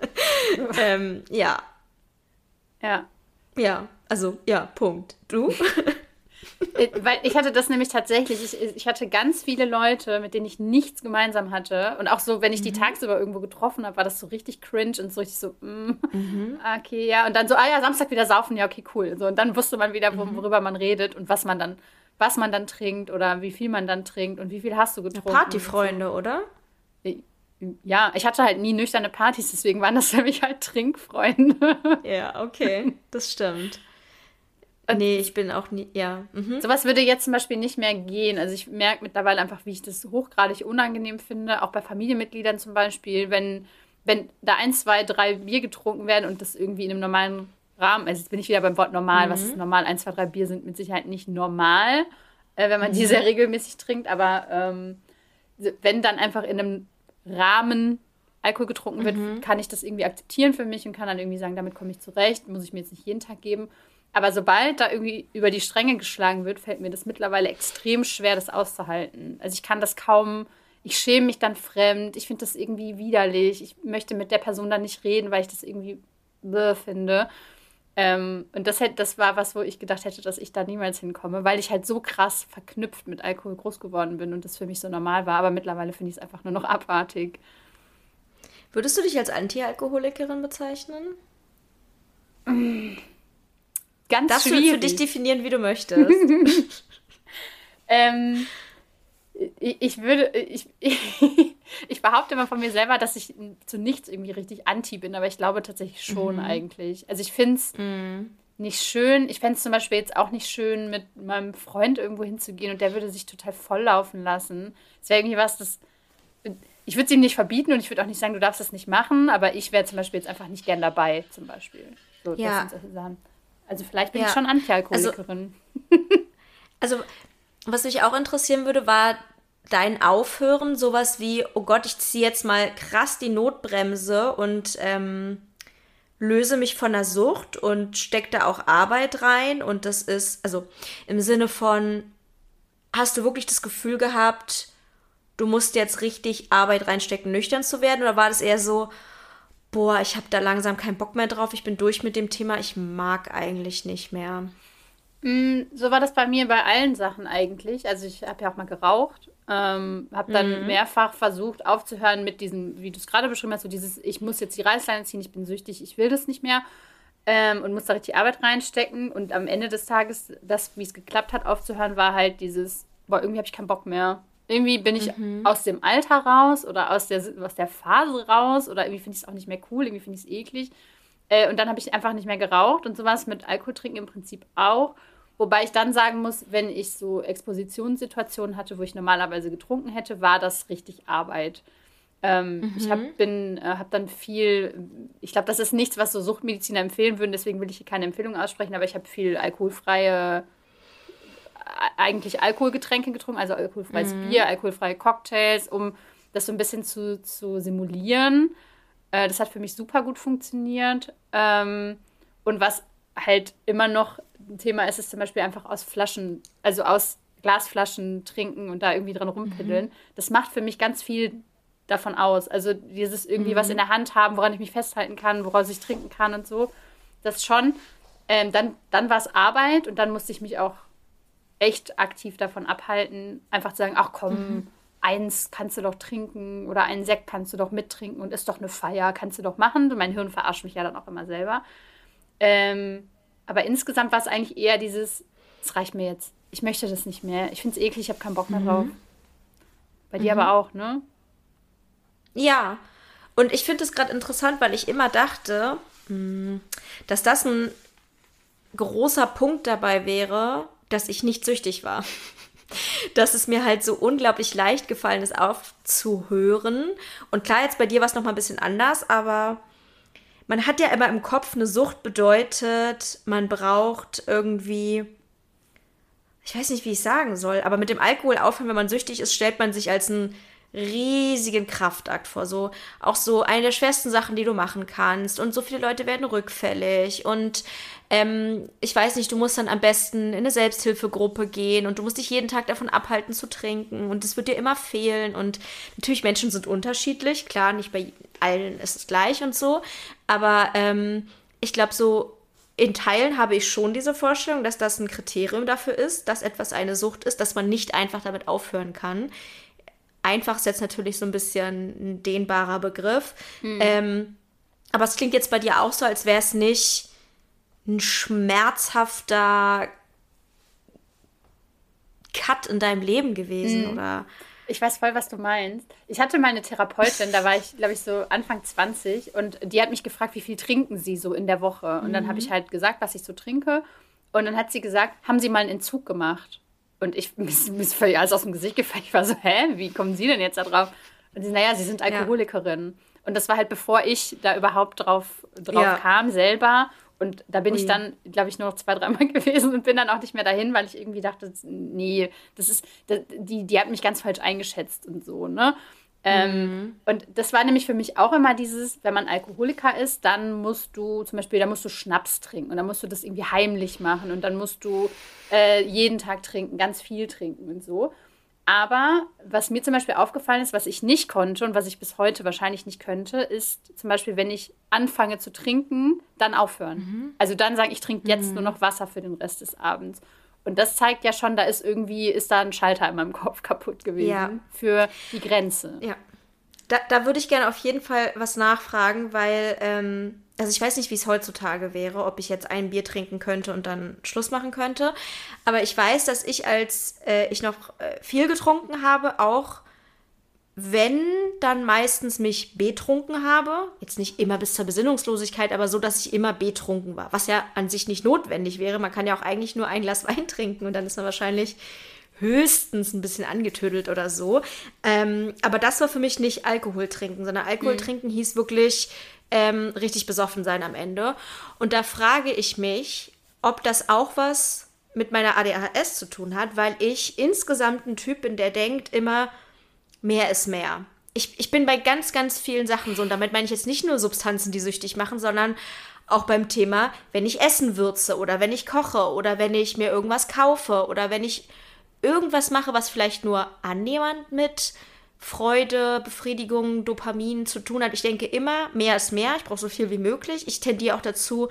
[LAUGHS] ähm, ja. Ja. Ja, also ja, Punkt. Du? Äh, weil ich hatte das nämlich tatsächlich, ich, ich, hatte ganz viele Leute, mit denen ich nichts gemeinsam hatte. Und auch so, wenn ich die mhm. tagsüber irgendwo getroffen habe, war das so richtig cringe und so richtig so, mm, mhm. okay, ja. Und dann so, ah ja, Samstag wieder saufen, ja, okay, cool. So, und dann wusste man wieder, mhm. worüber man redet und was man dann, was man dann trinkt oder wie viel man dann trinkt und wie viel hast du getrunken. Partyfreunde, oder? Ja, ich hatte halt nie nüchterne Partys, deswegen waren das für mich halt Trinkfreunde. [LAUGHS] Ja, okay, das stimmt. Nee, ich bin auch nie, ja. Mhm. Sowas würde jetzt zum Beispiel nicht mehr gehen. Also ich merke mittlerweile einfach, wie ich das hochgradig unangenehm finde, auch bei Familienmitgliedern zum Beispiel, wenn, wenn da ein, zwei, drei Bier getrunken werden und das irgendwie in einem normalen Rahmen, also jetzt bin ich wieder beim Wort normal, mhm. was ist normal? Ein, zwei, drei Bier sind mit Sicherheit nicht normal, äh, wenn man mhm. die sehr regelmäßig trinkt, aber ähm, wenn dann einfach in einem Rahmen Alkohol getrunken wird, mhm. kann ich das irgendwie akzeptieren für mich und kann dann irgendwie sagen, damit komme ich zurecht, muss ich mir jetzt nicht jeden Tag geben. Aber sobald da irgendwie über die Stränge geschlagen wird, fällt mir das mittlerweile extrem schwer, das auszuhalten. Also ich kann das kaum, ich schäme mich dann fremd, ich finde das irgendwie widerlich, ich möchte mit der Person dann nicht reden, weil ich das irgendwie finde. Ähm, und das, hätte, das war was, wo ich gedacht hätte, dass ich da niemals hinkomme, weil ich halt so krass verknüpft mit Alkohol groß geworden bin und das für mich so normal war. Aber mittlerweile finde ich es einfach nur noch abartig. Würdest du dich als Anti-Alkoholikerin bezeichnen? Ganz Darfst schwierig. du für dich definieren, wie du möchtest. [LAUGHS] ähm, ich, würde, ich, [LAUGHS] ich, behaupte immer von mir selber, dass ich zu nichts irgendwie richtig anti bin, aber ich glaube tatsächlich schon mhm. eigentlich. Also ich finde es mhm. nicht schön. Ich fände es zum Beispiel jetzt auch nicht schön, mit meinem Freund irgendwo hinzugehen und der würde sich total volllaufen lassen. Es wäre irgendwie was, das. Ich würde es ihm nicht verbieten und ich würde auch nicht sagen, du darfst das nicht machen, aber ich wäre zum Beispiel jetzt einfach nicht gern dabei, zum Beispiel. So, ja. Also vielleicht bin ja. ich schon Antialkoholikerin. Also, also, [LAUGHS] was mich auch interessieren würde, war dein Aufhören, sowas wie, oh Gott, ich ziehe jetzt mal krass die Notbremse und ähm, löse mich von der Sucht und stecke da auch Arbeit rein. Und das ist, also im Sinne von, hast du wirklich das Gefühl gehabt, du musst jetzt richtig Arbeit reinstecken, nüchtern zu werden? Oder war das eher so, boah, ich habe da langsam keinen Bock mehr drauf, ich bin durch mit dem Thema, ich mag eigentlich nicht mehr. Mm, so war das bei mir bei allen Sachen eigentlich. Also ich habe ja auch mal geraucht, ähm, habe dann mhm. mehrfach versucht aufzuhören mit diesem, wie du es gerade beschrieben hast, so dieses, ich muss jetzt die Reißleine ziehen, ich bin süchtig, ich will das nicht mehr ähm, und muss da richtig Arbeit reinstecken. Und am Ende des Tages, das, wie es geklappt hat, aufzuhören, war halt dieses, boah, irgendwie habe ich keinen Bock mehr. Irgendwie bin ich mhm. aus dem Alter raus oder aus der, aus der Phase raus oder irgendwie finde ich es auch nicht mehr cool, irgendwie finde ich es eklig. Äh, und dann habe ich einfach nicht mehr geraucht und sowas mit Alkohol trinken im Prinzip auch. Wobei ich dann sagen muss, wenn ich so Expositionssituationen hatte, wo ich normalerweise getrunken hätte, war das richtig Arbeit. Ähm, mhm. Ich habe äh, hab dann viel, ich glaube, das ist nichts, was so Suchtmediziner empfehlen würden, deswegen will ich hier keine Empfehlung aussprechen, aber ich habe viel alkoholfreie eigentlich Alkoholgetränke getrunken, also alkoholfreies mhm. Bier, alkoholfreie Cocktails, um das so ein bisschen zu, zu simulieren. Äh, das hat für mich super gut funktioniert. Ähm, und was halt immer noch ein Thema ist, ist zum Beispiel einfach aus Flaschen, also aus Glasflaschen trinken und da irgendwie dran rumpiddeln. Mhm. Das macht für mich ganz viel davon aus. Also dieses irgendwie mhm. was in der Hand haben, woran ich mich festhalten kann, woraus ich trinken kann und so. Das schon. Ähm, dann dann war es Arbeit und dann musste ich mich auch echt aktiv davon abhalten, einfach zu sagen, ach komm, mhm. eins kannst du doch trinken oder einen Sekt kannst du doch mittrinken und ist doch eine Feier, kannst du doch machen. Und mein Hirn verarscht mich ja dann auch immer selber. Ähm, aber insgesamt war es eigentlich eher dieses, es reicht mir jetzt. Ich möchte das nicht mehr. Ich finde es eklig, ich habe keinen Bock mehr mhm. drauf. Bei dir mhm. aber auch, ne? Ja. Und ich finde es gerade interessant, weil ich immer dachte, hm, dass das ein großer Punkt dabei wäre, dass ich nicht süchtig war. [LAUGHS] dass es mir halt so unglaublich leicht gefallen ist, aufzuhören. Und klar, jetzt bei dir war es nochmal ein bisschen anders, aber man hat ja immer im Kopf, eine Sucht bedeutet, man braucht irgendwie, ich weiß nicht, wie ich sagen soll, aber mit dem Alkohol aufhören, wenn man süchtig ist, stellt man sich als ein riesigen Kraftakt vor. So auch so eine der schwersten Sachen, die du machen kannst. Und so viele Leute werden rückfällig. Und ähm, ich weiß nicht, du musst dann am besten in eine Selbsthilfegruppe gehen und du musst dich jeden Tag davon abhalten zu trinken. Und es wird dir immer fehlen. Und natürlich, Menschen sind unterschiedlich. Klar, nicht bei allen ist es gleich und so. Aber ähm, ich glaube, so in Teilen habe ich schon diese Vorstellung, dass das ein Kriterium dafür ist, dass etwas eine Sucht ist, dass man nicht einfach damit aufhören kann. Einfach ist jetzt natürlich so ein bisschen ein dehnbarer Begriff. Mhm. Ähm, aber es klingt jetzt bei dir auch so, als wäre es nicht ein schmerzhafter Cut in deinem Leben gewesen, mhm. oder? Ich weiß voll, was du meinst. Ich hatte mal eine Therapeutin, da war ich, glaube ich, so Anfang 20 und die hat mich gefragt, wie viel trinken sie so in der Woche. Und mhm. dann habe ich halt gesagt, was ich so trinke. Und dann hat sie gesagt, haben sie mal einen Entzug gemacht? Und ich, [LAUGHS] mir ist völlig alles aus dem Gesicht gefallen. Ich war so, hä, wie kommen Sie denn jetzt da drauf? Und sie, naja, Sie sind Alkoholikerin. Ja. Und das war halt bevor ich da überhaupt drauf, drauf ja. kam selber. Und da bin Ui. ich dann, glaube ich, nur noch zwei, dreimal [LAUGHS] gewesen und bin dann auch nicht mehr dahin, weil ich irgendwie dachte, nee, das ist, das, die, die hat mich ganz falsch eingeschätzt und so, ne? Ähm, mhm. Und das war nämlich für mich auch immer dieses, wenn man Alkoholiker ist, dann musst du zum Beispiel, da musst du Schnaps trinken und dann musst du das irgendwie heimlich machen und dann musst du äh, jeden Tag trinken, ganz viel trinken und so. Aber was mir zum Beispiel aufgefallen ist, was ich nicht konnte und was ich bis heute wahrscheinlich nicht könnte, ist zum Beispiel, wenn ich anfange zu trinken, dann aufhören. Mhm. Also dann sagen, ich trinke jetzt mhm. nur noch Wasser für den Rest des Abends. Und das zeigt ja schon, da ist irgendwie, ist da ein Schalter in meinem Kopf [LAUGHS] kaputt gewesen ja. für die Grenze. Ja. Da, da würde ich gerne auf jeden Fall was nachfragen, weil, ähm, also ich weiß nicht, wie es heutzutage wäre, ob ich jetzt ein Bier trinken könnte und dann Schluss machen könnte. Aber ich weiß, dass ich, als äh, ich noch äh, viel getrunken habe, auch wenn dann meistens mich betrunken habe, jetzt nicht immer bis zur Besinnungslosigkeit, aber so, dass ich immer betrunken war, was ja an sich nicht notwendig wäre. Man kann ja auch eigentlich nur ein Glas [LAUGHS] Wein trinken und dann ist man wahrscheinlich höchstens ein bisschen angetödelt oder so. Ähm, aber das war für mich nicht Alkohol trinken, sondern Alkohol mhm. trinken hieß wirklich ähm, richtig besoffen sein am Ende. Und da frage ich mich, ob das auch was mit meiner ADHS zu tun hat, weil ich insgesamt ein Typ bin, der denkt immer, mehr ist mehr. Ich, ich bin bei ganz, ganz vielen Sachen so. Und damit meine ich jetzt nicht nur Substanzen, die süchtig machen, sondern auch beim Thema, wenn ich Essen würze oder wenn ich koche oder wenn ich mir irgendwas kaufe oder wenn ich irgendwas mache, was vielleicht nur annehmend mit Freude, Befriedigung, Dopamin zu tun hat. Ich denke immer, mehr ist mehr. Ich brauche so viel wie möglich. Ich tendiere auch dazu,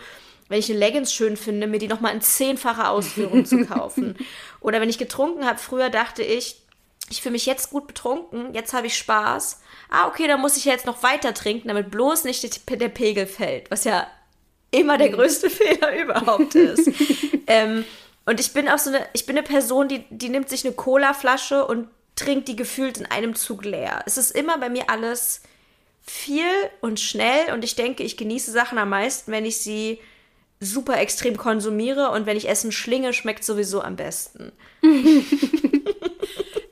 wenn ich eine Leggings schön finde, mir die nochmal in zehnfacher Ausführung zu [LAUGHS] kaufen. Oder wenn ich getrunken habe, früher dachte ich, ich fühle mich jetzt gut betrunken, jetzt habe ich Spaß. Ah, okay, dann muss ich jetzt noch weiter trinken, damit bloß nicht der Pegel fällt, was ja immer der mhm. größte [LAUGHS] Fehler überhaupt ist. [LAUGHS] ähm, und ich bin auch so eine, ich bin eine Person, die, die nimmt sich eine Cola-Flasche und trinkt die gefühlt in einem Zug leer. Es ist immer bei mir alles viel und schnell und ich denke, ich genieße Sachen am meisten, wenn ich sie super extrem konsumiere und wenn ich Essen schlinge, schmeckt sowieso am besten. [LAUGHS]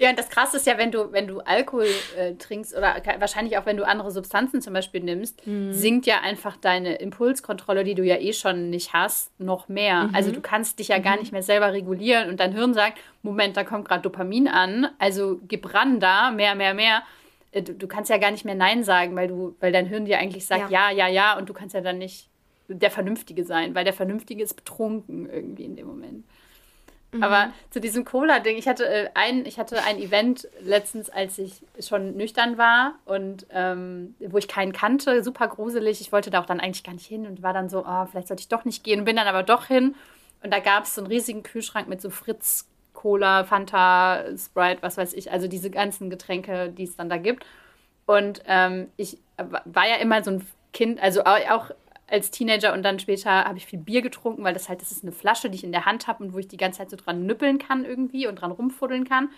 Ja, und das Krasse ist ja, wenn du, wenn du Alkohol äh, trinkst oder wahrscheinlich auch wenn du andere Substanzen zum Beispiel nimmst, mhm. sinkt ja einfach deine Impulskontrolle, die du ja eh schon nicht hast, noch mehr. Mhm. Also du kannst dich ja mhm. gar nicht mehr selber regulieren und dein Hirn sagt, Moment, da kommt gerade Dopamin an, also gib ran da, mehr, mehr, mehr. Äh, du, du, kannst ja gar nicht mehr Nein sagen, weil du, weil dein Hirn dir eigentlich sagt, ja, ja, ja, ja und du kannst ja dann nicht der Vernünftige sein, weil der Vernünftige ist betrunken irgendwie in dem Moment. Mhm. Aber zu diesem Cola-Ding, ich hatte äh, ein, ich hatte ein Event letztens, als ich schon nüchtern war und ähm, wo ich keinen kannte, super gruselig. Ich wollte da auch dann eigentlich gar nicht hin und war dann so, oh, vielleicht sollte ich doch nicht gehen. Bin dann aber doch hin und da gab es so einen riesigen Kühlschrank mit so Fritz, Cola, Fanta, Sprite, was weiß ich, also diese ganzen Getränke, die es dann da gibt. Und ähm, ich war ja immer so ein Kind, also auch als Teenager und dann später habe ich viel Bier getrunken, weil das halt, das ist eine Flasche, die ich in der Hand habe und wo ich die ganze Zeit so dran nüppeln kann irgendwie und dran rumfuddeln kann.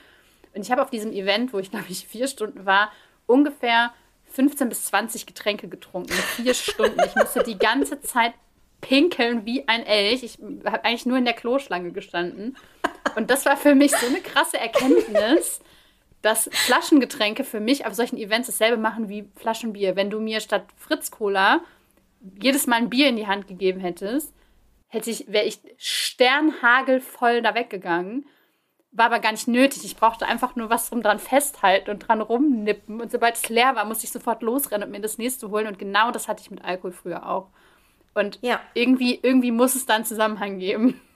Und ich habe auf diesem Event, wo ich [LAUGHS] glaube ich vier Stunden war, ungefähr 15 bis 20 Getränke getrunken. Vier [LAUGHS] Stunden. Ich musste die ganze Zeit pinkeln wie ein Elch. Ich habe eigentlich nur in der Kloschlange gestanden. Und das war für mich so eine krasse Erkenntnis, dass Flaschengetränke für mich auf solchen Events dasselbe machen wie Flaschenbier. Wenn du mir statt Fritz Cola jedes Mal ein Bier in die Hand gegeben hättest, hätte ich, wäre ich sternhagelvoll da weggegangen. War aber gar nicht nötig. Ich brauchte einfach nur was drum dran festhalten und dran rumnippen. Und sobald es leer war, musste ich sofort losrennen und mir das nächste holen. Und genau das hatte ich mit Alkohol früher auch. Und ja. irgendwie, irgendwie muss es da einen Zusammenhang geben. [LAUGHS]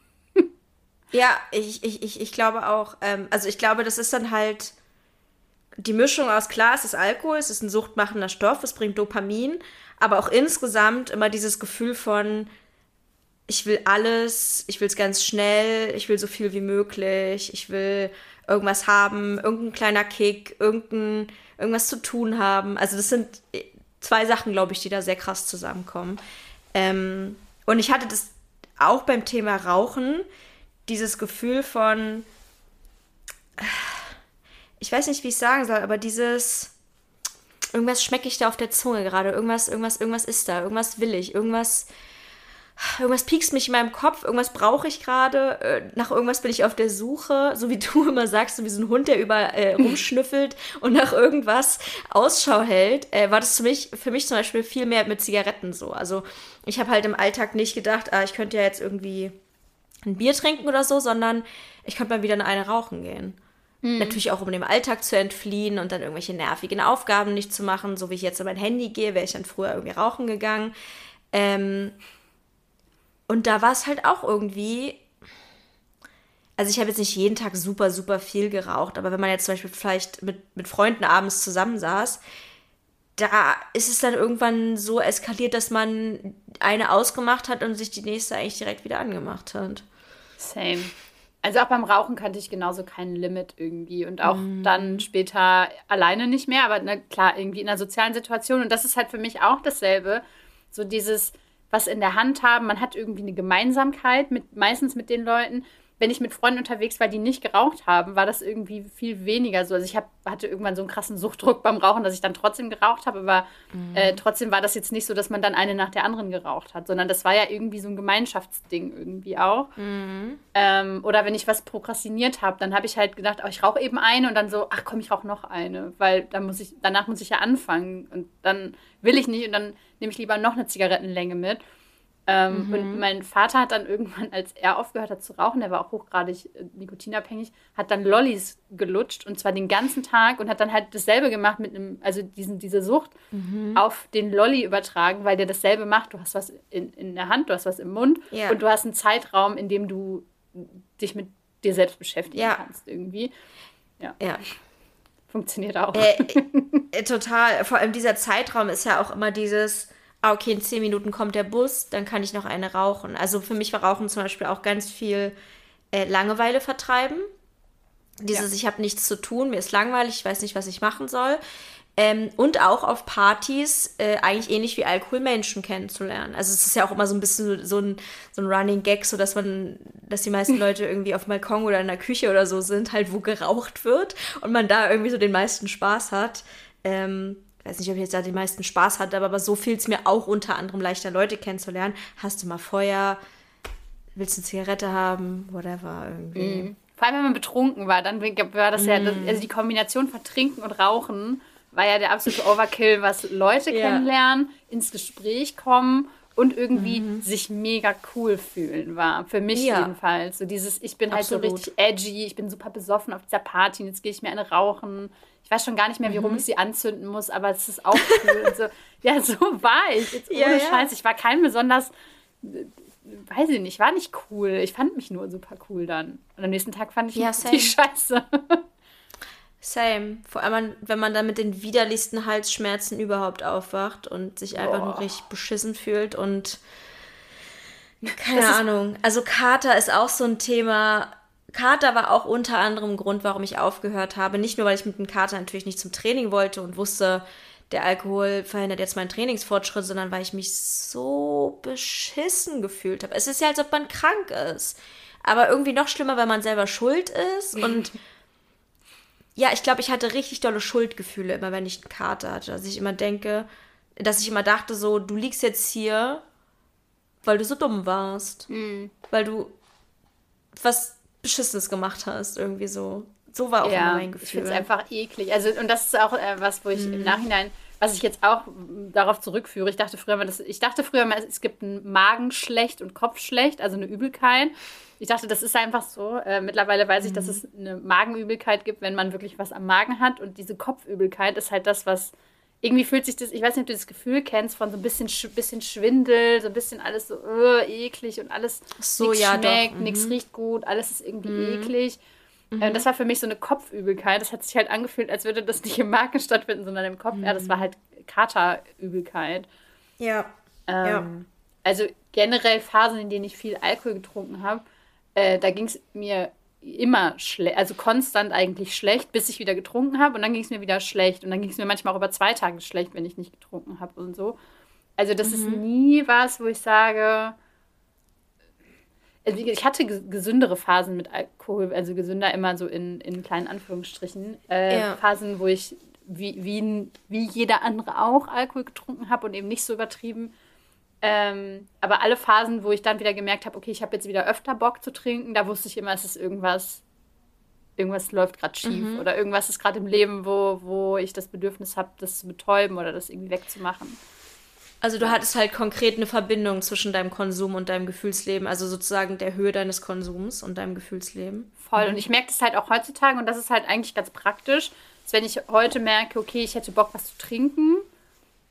Ja, ich, ich, ich, ich glaube auch. Ähm, also ich glaube, das ist dann halt die Mischung aus, klar, es ist Alkohol, es ist ein suchtmachender Stoff, es bringt Dopamin, aber auch insgesamt immer dieses Gefühl von, ich will alles, ich will es ganz schnell, ich will so viel wie möglich, ich will irgendwas haben, irgendein kleiner Kick, irgendein, irgendwas zu tun haben. Also das sind zwei Sachen, glaube ich, die da sehr krass zusammenkommen. Ähm, und ich hatte das auch beim Thema Rauchen, dieses Gefühl von, ich weiß nicht, wie ich sagen soll, aber dieses, irgendwas schmecke ich da auf der Zunge gerade, irgendwas, irgendwas, irgendwas ist da, irgendwas will ich, irgendwas, irgendwas piekst mich in meinem Kopf, irgendwas brauche ich gerade, äh, nach irgendwas bin ich auf der Suche, so wie du [LAUGHS] immer sagst, so wie so ein Hund, der über äh, [LAUGHS] rumschnüffelt und nach irgendwas Ausschau hält, äh, war das für mich, für mich zum Beispiel viel mehr mit Zigaretten so. Also ich habe halt im Alltag nicht gedacht, ah, ich könnte ja jetzt irgendwie ein Bier trinken oder so, sondern ich könnte mal wieder eine, eine rauchen gehen. Mhm. Natürlich auch, um dem Alltag zu entfliehen und dann irgendwelche nervigen Aufgaben nicht zu machen. So wie ich jetzt in mein Handy gehe, wäre ich dann früher irgendwie rauchen gegangen. Ähm, und da war es halt auch irgendwie. Also ich habe jetzt nicht jeden Tag super, super viel geraucht, aber wenn man jetzt zum Beispiel vielleicht mit, mit Freunden abends zusammensaß, da ist es dann irgendwann so eskaliert, dass man eine ausgemacht hat und sich die nächste eigentlich direkt wieder angemacht hat. Same. Also auch beim Rauchen kannte ich genauso kein Limit irgendwie. Und auch mm. dann später alleine nicht mehr, aber ne, klar, irgendwie in einer sozialen Situation. Und das ist halt für mich auch dasselbe. So dieses, was in der Hand haben, man hat irgendwie eine Gemeinsamkeit mit meistens mit den Leuten wenn ich mit Freunden unterwegs war, die nicht geraucht haben, war das irgendwie viel weniger so. Also ich hab, hatte irgendwann so einen krassen Suchtdruck beim Rauchen, dass ich dann trotzdem geraucht habe, aber mhm. äh, trotzdem war das jetzt nicht so, dass man dann eine nach der anderen geraucht hat, sondern das war ja irgendwie so ein Gemeinschaftsding irgendwie auch. Mhm. Ähm, oder wenn ich was prokrastiniert habe, dann habe ich halt gedacht, oh, ich rauche eben eine und dann so, ach komm, ich rauche noch eine, weil dann muss ich, danach muss ich ja anfangen und dann will ich nicht und dann nehme ich lieber noch eine Zigarettenlänge mit. Ähm, mhm. Und mein Vater hat dann irgendwann, [LAUGHS] als er aufgehört hat zu rauchen, der war auch hochgradig äh, nikotinabhängig, hat dann Lollis gelutscht und zwar den ganzen Tag und hat dann halt dasselbe gemacht mit einem, also diesen, diese Sucht mhm. auf den Lolli übertragen, weil der dasselbe macht. Du hast was in, in der Hand, du hast was im Mund ja. und du hast einen Zeitraum, in dem du dich mit dir selbst beschäftigen ja. kannst irgendwie. Ja. ja. Funktioniert auch. Äh, [LAUGHS] äh, total. Vor allem dieser Zeitraum ist ja auch immer dieses okay, in zehn Minuten kommt der Bus, dann kann ich noch eine rauchen. Also für mich war Rauchen zum Beispiel auch ganz viel äh, Langeweile vertreiben. Dieses, ja. ich habe nichts zu tun, mir ist langweilig, ich weiß nicht, was ich machen soll. Ähm, und auch auf Partys äh, eigentlich ähnlich wie Alkohol Menschen kennenzulernen. Also es ist ja auch immer so ein bisschen so ein, so ein Running Gag, so dass man, dass die meisten [LAUGHS] Leute irgendwie auf dem Balkon oder in der Küche oder so sind, halt wo geraucht wird und man da irgendwie so den meisten Spaß hat. Ähm, weiß nicht, ob ich jetzt da den meisten Spaß hatte, aber so fiel es mir auch unter anderem leichter, Leute kennenzulernen. Hast du mal Feuer? Willst du eine Zigarette haben? Whatever, irgendwie. Mm. Vor allem, wenn man betrunken war, dann war das mm. ja, mhm. also die Kombination von Trinken und Rauchen war ja der absolute Overkill, was Leute ja. kennenlernen, ins Gespräch kommen und irgendwie mhm. sich mega cool fühlen war. Für mich ja. jedenfalls. So dieses, ich bin Absolut. halt so richtig edgy, ich bin super besoffen auf dieser Party und jetzt gehe ich mir eine rauchen ich weiß schon gar nicht mehr, warum mhm. ich sie anzünden muss, aber es ist auch cool. so. [LAUGHS] Ja, so war ich. Jetzt ohne ja, Scheiß. Ich war kein besonders, weiß ich nicht, war nicht cool. Ich fand mich nur super cool dann. Und am nächsten Tag fand ich ja, die Scheiße. [LAUGHS] Same. Vor allem, wenn man dann mit den widerlichsten Halsschmerzen überhaupt aufwacht und sich einfach Boah. nur richtig beschissen fühlt und keine Ahnung. Also Kater ist auch so ein Thema Kater war auch unter anderem ein Grund, warum ich aufgehört habe. Nicht nur, weil ich mit dem Kater natürlich nicht zum Training wollte und wusste, der Alkohol verhindert jetzt meinen Trainingsfortschritt, sondern weil ich mich so beschissen gefühlt habe. Es ist ja, als ob man krank ist. Aber irgendwie noch schlimmer, weil man selber schuld ist. [LAUGHS] Und ja, ich glaube, ich hatte richtig dolle Schuldgefühle, immer wenn ich einen Kater hatte. Dass ich immer denke, dass ich immer dachte, so, du liegst jetzt hier, weil du so dumm warst. Mhm. Weil du was Beschissenes gemacht hast, irgendwie so. So war auch ja, immer mein Gefühl. Ich finde es einfach eklig. Also, und das ist auch äh, was, wo ich mhm. im Nachhinein, was ich jetzt auch darauf zurückführe. Ich dachte früher mal, das, ich dachte früher mal, es gibt ein Magenschlecht und Kopfschlecht, also eine Übelkeit. Ich dachte, das ist einfach so. Äh, mittlerweile weiß ich, dass mhm. es eine Magenübelkeit gibt, wenn man wirklich was am Magen hat. Und diese Kopfübelkeit ist halt das, was irgendwie fühlt sich das, ich weiß nicht, ob du das Gefühl kennst, von so ein bisschen, bisschen Schwindel, so ein bisschen alles so uh, eklig und alles so, nichts ja, schmeckt, mhm. nichts riecht gut, alles ist irgendwie mhm. eklig. Mhm. Äh, das war für mich so eine Kopfübelkeit. Das hat sich halt angefühlt, als würde das nicht im Magen stattfinden, sondern im Kopf. Mhm. Ja, das war halt Katerübelkeit. Ja. Ähm, ja. Also generell Phasen, in denen ich viel Alkohol getrunken habe, äh, da ging es mir immer schlecht, also konstant eigentlich schlecht, bis ich wieder getrunken habe und dann ging es mir wieder schlecht und dann ging es mir manchmal auch über zwei Tage schlecht, wenn ich nicht getrunken habe und so. Also das mhm. ist nie was, wo ich sage, also ich hatte gesündere Phasen mit Alkohol, also gesünder immer so in, in kleinen Anführungsstrichen, äh, ja. Phasen, wo ich wie, wie, wie jeder andere auch Alkohol getrunken habe und eben nicht so übertrieben. Ähm, aber alle Phasen, wo ich dann wieder gemerkt habe, okay, ich habe jetzt wieder öfter Bock zu trinken, da wusste ich immer, es ist irgendwas, irgendwas läuft gerade schief mhm. oder irgendwas ist gerade im Leben, wo, wo ich das Bedürfnis habe, das zu betäuben oder das irgendwie wegzumachen. Also du hattest halt konkret eine Verbindung zwischen deinem Konsum und deinem Gefühlsleben, also sozusagen der Höhe deines Konsums und deinem Gefühlsleben. Voll. Mhm. Und ich merke das halt auch heutzutage und das ist halt eigentlich ganz praktisch, dass wenn ich heute merke, okay, ich hätte Bock, was zu trinken,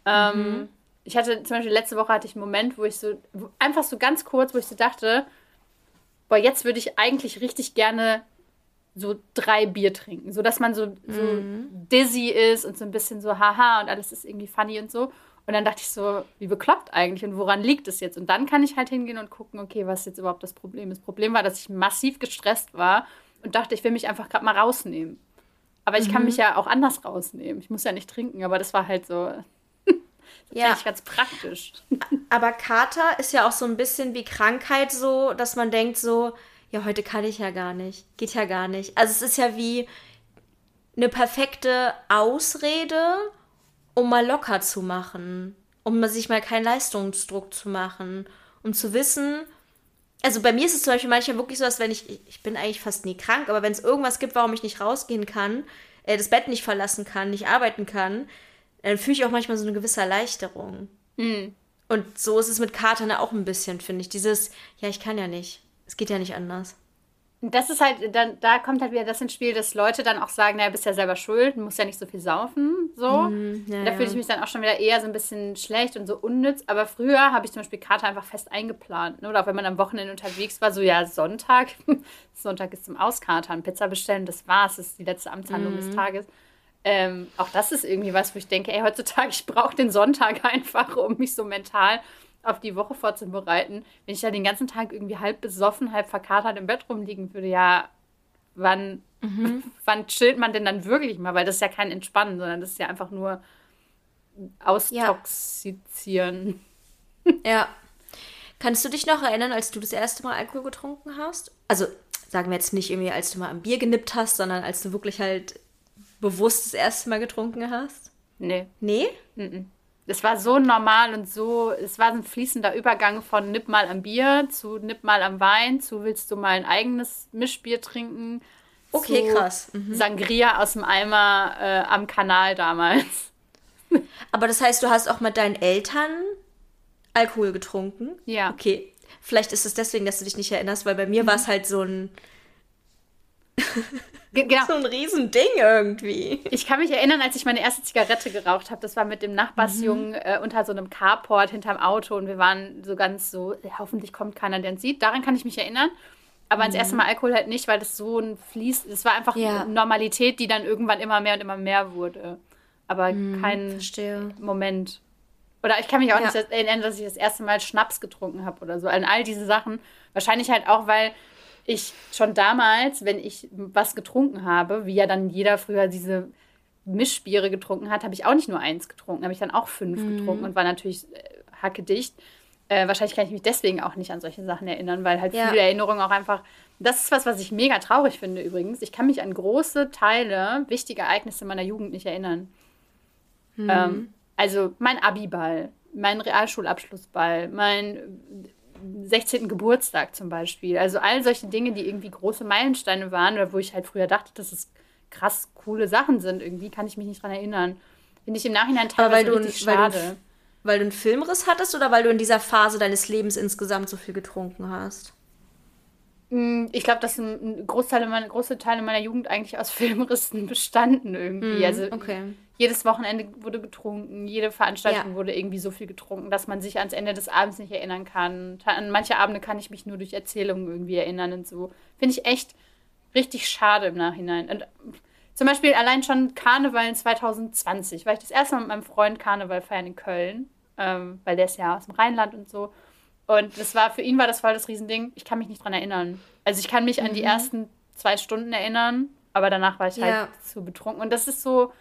ähm, mhm. ähm, ich hatte zum Beispiel letzte Woche hatte ich einen Moment, wo ich so, einfach so ganz kurz, wo ich so dachte, boah, jetzt würde ich eigentlich richtig gerne so drei Bier trinken, so dass man so, so mhm. dizzy ist und so ein bisschen so haha und alles ist irgendwie funny und so. Und dann dachte ich so, wie bekloppt eigentlich und woran liegt es jetzt? Und dann kann ich halt hingehen und gucken, okay, was jetzt überhaupt das Problem ist. Das Problem war, dass ich massiv gestresst war und dachte, ich will mich einfach gerade mal rausnehmen. Aber ich mhm. kann mich ja auch anders rausnehmen. Ich muss ja nicht trinken, aber das war halt so, das ja. ich ganz praktisch. [LAUGHS] Aber Kater ist ja auch so ein bisschen wie Krankheit so, dass man denkt so, ja, heute kann ich ja gar nicht. Geht ja gar nicht. Also es ist ja wie eine perfekte Ausrede, um mal locker zu machen. Um sich mal keinen Leistungsdruck zu machen. Um zu wissen, also bei mir ist es zum Beispiel manchmal wirklich so, dass wenn ich, ich bin eigentlich fast nie krank, aber wenn es irgendwas gibt, warum ich nicht rausgehen kann, äh, das Bett nicht verlassen kann, nicht arbeiten kann, dann fühle ich auch manchmal so eine gewisse Erleichterung. Mhm. Und so ist es mit Katern auch ein bisschen, finde ich. Dieses, ja, ich kann ja nicht. Es geht ja nicht anders. Das ist halt, dann, da kommt halt wieder das ins Spiel, dass Leute dann auch sagen, naja, bist ja selber schuld, du musst ja nicht so viel saufen. So. Mm, ja, da fühle ich mich dann auch schon wieder eher so ein bisschen schlecht und so unnütz. Aber früher habe ich zum Beispiel Kater einfach fest eingeplant. Ne? Oder auch wenn man am Wochenende unterwegs war, so ja, Sonntag, [LAUGHS] Sonntag ist zum Auskatern, Pizza bestellen, das war's, das ist die letzte Amtshandlung mm. des Tages. Ähm, auch das ist irgendwie was, wo ich denke, ey, heutzutage, ich brauche den Sonntag [LAUGHS] einfach, um mich so mental auf die Woche vorzubereiten. Wenn ich da den ganzen Tag irgendwie halb besoffen, halb verkatert im Bett rumliegen würde, ja, wann, mhm. [LAUGHS] wann chillt man denn dann wirklich mal? Weil das ist ja kein Entspannen, sondern das ist ja einfach nur austoxizieren. Ja. ja. Kannst du dich noch erinnern, als du das erste Mal Alkohol getrunken hast? Also sagen wir jetzt nicht irgendwie, als du mal am Bier genippt hast, sondern als du wirklich halt bewusst das erste Mal getrunken hast? Nee. Nee? Mhm. Es war so normal und so, es war ein fließender Übergang von nipp mal am Bier zu nipp mal am Wein zu willst du mal ein eigenes Mischbier trinken. Okay, krass. Mhm. Sangria aus dem Eimer äh, am Kanal damals. [LAUGHS] Aber das heißt, du hast auch mit deinen Eltern Alkohol getrunken? Ja. Okay. Vielleicht ist es deswegen, dass du dich nicht erinnerst, weil bei mir mhm. war es halt so ein [LAUGHS] Genau. So ein Riesending irgendwie. Ich kann mich erinnern, als ich meine erste Zigarette geraucht habe. Das war mit dem Nachbarsjungen mhm. äh, unter so einem Carport hinterm Auto und wir waren so ganz so, ja, hoffentlich kommt keiner, der uns sieht. Daran kann ich mich erinnern. Aber mhm. ans erste Mal Alkohol halt nicht, weil das so ein Fließ, es war einfach ja. Normalität, die dann irgendwann immer mehr und immer mehr wurde. Aber mhm, kein verstehe. Moment. Oder ich kann mich auch ja. nicht erinnern, dass ich das erste Mal Schnaps getrunken habe oder so. An all diese Sachen. Wahrscheinlich halt auch, weil ich schon damals, wenn ich was getrunken habe, wie ja dann jeder früher diese Mischbiere getrunken hat, habe ich auch nicht nur eins getrunken, habe ich dann auch fünf mhm. getrunken und war natürlich äh, hackedicht. Äh, wahrscheinlich kann ich mich deswegen auch nicht an solche Sachen erinnern, weil halt ja. viele Erinnerungen auch einfach. Das ist was, was ich mega traurig finde übrigens. Ich kann mich an große Teile, wichtige Ereignisse meiner Jugend nicht erinnern. Mhm. Ähm, also mein Abiball, mein Realschulabschlussball, mein 16. Geburtstag zum Beispiel. Also all solche Dinge, die irgendwie große Meilensteine waren oder wo ich halt früher dachte, dass es krass coole Sachen sind. Irgendwie kann ich mich nicht dran erinnern. Finde ich im Nachhinein teilweise weil richtig schade. Weil du, weil du einen Filmriss hattest oder weil du in dieser Phase deines Lebens insgesamt so viel getrunken hast? Mm, ich glaube, dass ein Großteil meiner, große Teile meiner Jugend eigentlich aus [LAUGHS] Filmrissen bestanden irgendwie. Mm, also okay. Jedes Wochenende wurde getrunken, jede Veranstaltung ja. wurde irgendwie so viel getrunken, dass man sich ans Ende des Abends nicht erinnern kann. An manche Abende kann ich mich nur durch Erzählungen irgendwie erinnern und so. Finde ich echt richtig schade im Nachhinein. Und zum Beispiel allein schon Karneval in 2020, weil ich das erste Mal mit meinem Freund Karneval feiern in Köln, ähm, weil der ist ja aus dem Rheinland und so. Und das war, für ihn war das voll das Riesending. Ich kann mich nicht dran erinnern. Also ich kann mich mhm. an die mhm. ersten zwei Stunden erinnern, aber danach war ich halt ja. zu betrunken. Und das ist so,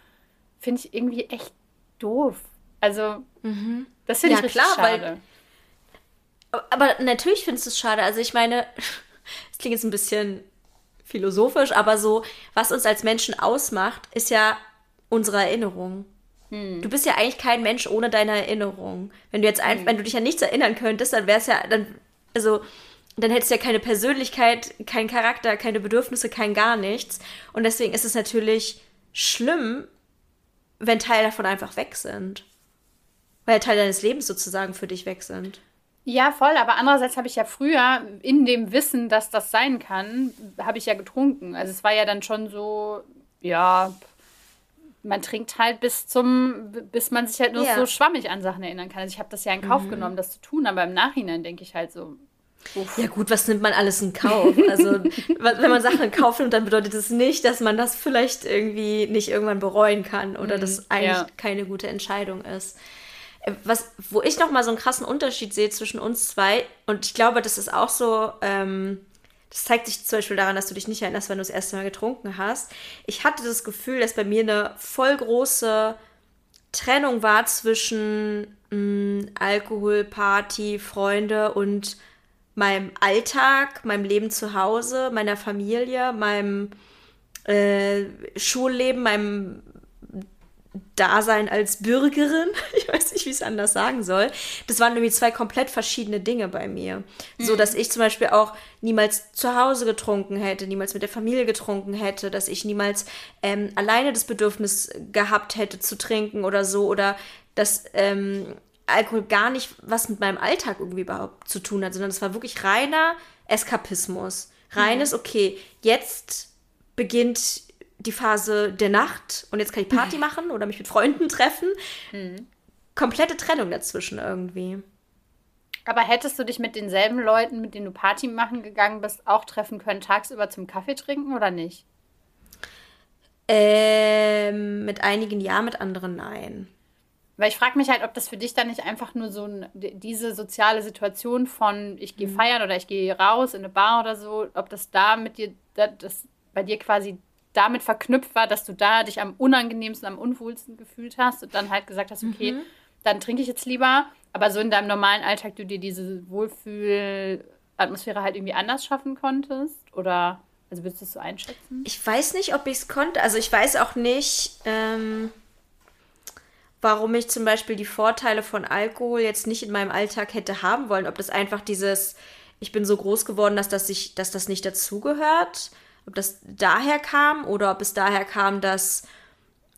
finde ich irgendwie echt doof. Also, mhm. das finde ja, ich richtig klar, schade. Weil, aber natürlich findest du es schade. Also ich meine, [LAUGHS] es klingt jetzt ein bisschen philosophisch, aber so, was uns als Menschen ausmacht, ist ja unsere Erinnerung. Hm. Du bist ja eigentlich kein Mensch ohne deine Erinnerung. Wenn du jetzt einfach, hm. wenn du dich an nichts erinnern könntest, dann wäre es ja, dann, also, dann hättest du ja keine Persönlichkeit, keinen Charakter, keine Bedürfnisse, kein gar nichts. Und deswegen ist es natürlich schlimm, wenn Teile davon einfach weg sind. Weil Teile deines Lebens sozusagen für dich weg sind. Ja, voll, aber andererseits habe ich ja früher in dem Wissen, dass das sein kann, habe ich ja getrunken. Also es war ja dann schon so, ja, man trinkt halt bis zum, bis man sich halt nur ja. so schwammig an Sachen erinnern kann. Also ich habe das ja in Kauf mhm. genommen, das zu tun, aber im Nachhinein denke ich halt so. Uff. Ja gut, was nimmt man alles in Kauf? Also [LAUGHS] wenn man Sachen in Kauf nimmt, dann bedeutet das nicht, dass man das vielleicht irgendwie nicht irgendwann bereuen kann oder mhm. das eigentlich ja. keine gute Entscheidung ist. Äh, was, wo ich noch mal so einen krassen Unterschied sehe zwischen uns zwei und ich glaube, das ist auch so ähm, das zeigt sich zum Beispiel daran, dass du dich nicht erinnerst, wenn du das erste Mal getrunken hast. Ich hatte das Gefühl, dass bei mir eine voll große Trennung war zwischen mh, mm, Alkohol, Party, Freunde und meinem Alltag, meinem Leben zu Hause, meiner Familie, meinem äh, Schulleben, meinem Dasein als Bürgerin. [LAUGHS] Ich weiß nicht, wie ich es anders sagen soll. Das waren irgendwie zwei komplett verschiedene Dinge bei mir. Mhm. So, dass ich zum Beispiel auch niemals zu Hause getrunken hätte, niemals mit der Familie getrunken hätte, dass ich niemals ähm, alleine das Bedürfnis gehabt hätte zu trinken oder so oder dass ähm, Alkohol gar nicht was mit meinem Alltag irgendwie überhaupt zu tun hat, sondern es war wirklich reiner Eskapismus. Reines, mhm. okay, jetzt beginnt die Phase der Nacht und jetzt kann ich Party [LAUGHS] machen oder mich mit Freunden treffen. Mhm. Komplette Trennung dazwischen irgendwie. Aber hättest du dich mit denselben Leuten, mit denen du Party machen gegangen bist, auch treffen können, tagsüber zum Kaffee trinken oder nicht? Ähm, mit einigen ja, mit anderen nein. Weil ich frage mich halt, ob das für dich dann nicht einfach nur so ein, diese soziale Situation von ich gehe mhm. feiern oder ich gehe raus in eine Bar oder so, ob das da mit dir, das bei dir quasi damit verknüpft war, dass du da dich am unangenehmsten, am unwohlsten gefühlt hast und dann halt gesagt hast, okay, mhm. dann trinke ich jetzt lieber. Aber so in deinem normalen Alltag du dir diese Wohlfühlatmosphäre halt irgendwie anders schaffen konntest? Oder, also würdest du es so einschätzen? Ich weiß nicht, ob ich es konnte. Also ich weiß auch nicht, ähm, warum ich zum Beispiel die Vorteile von Alkohol jetzt nicht in meinem Alltag hätte haben wollen. Ob das einfach dieses, ich bin so groß geworden, dass das, sich, dass das nicht dazugehört ob das daher kam oder ob es daher kam, dass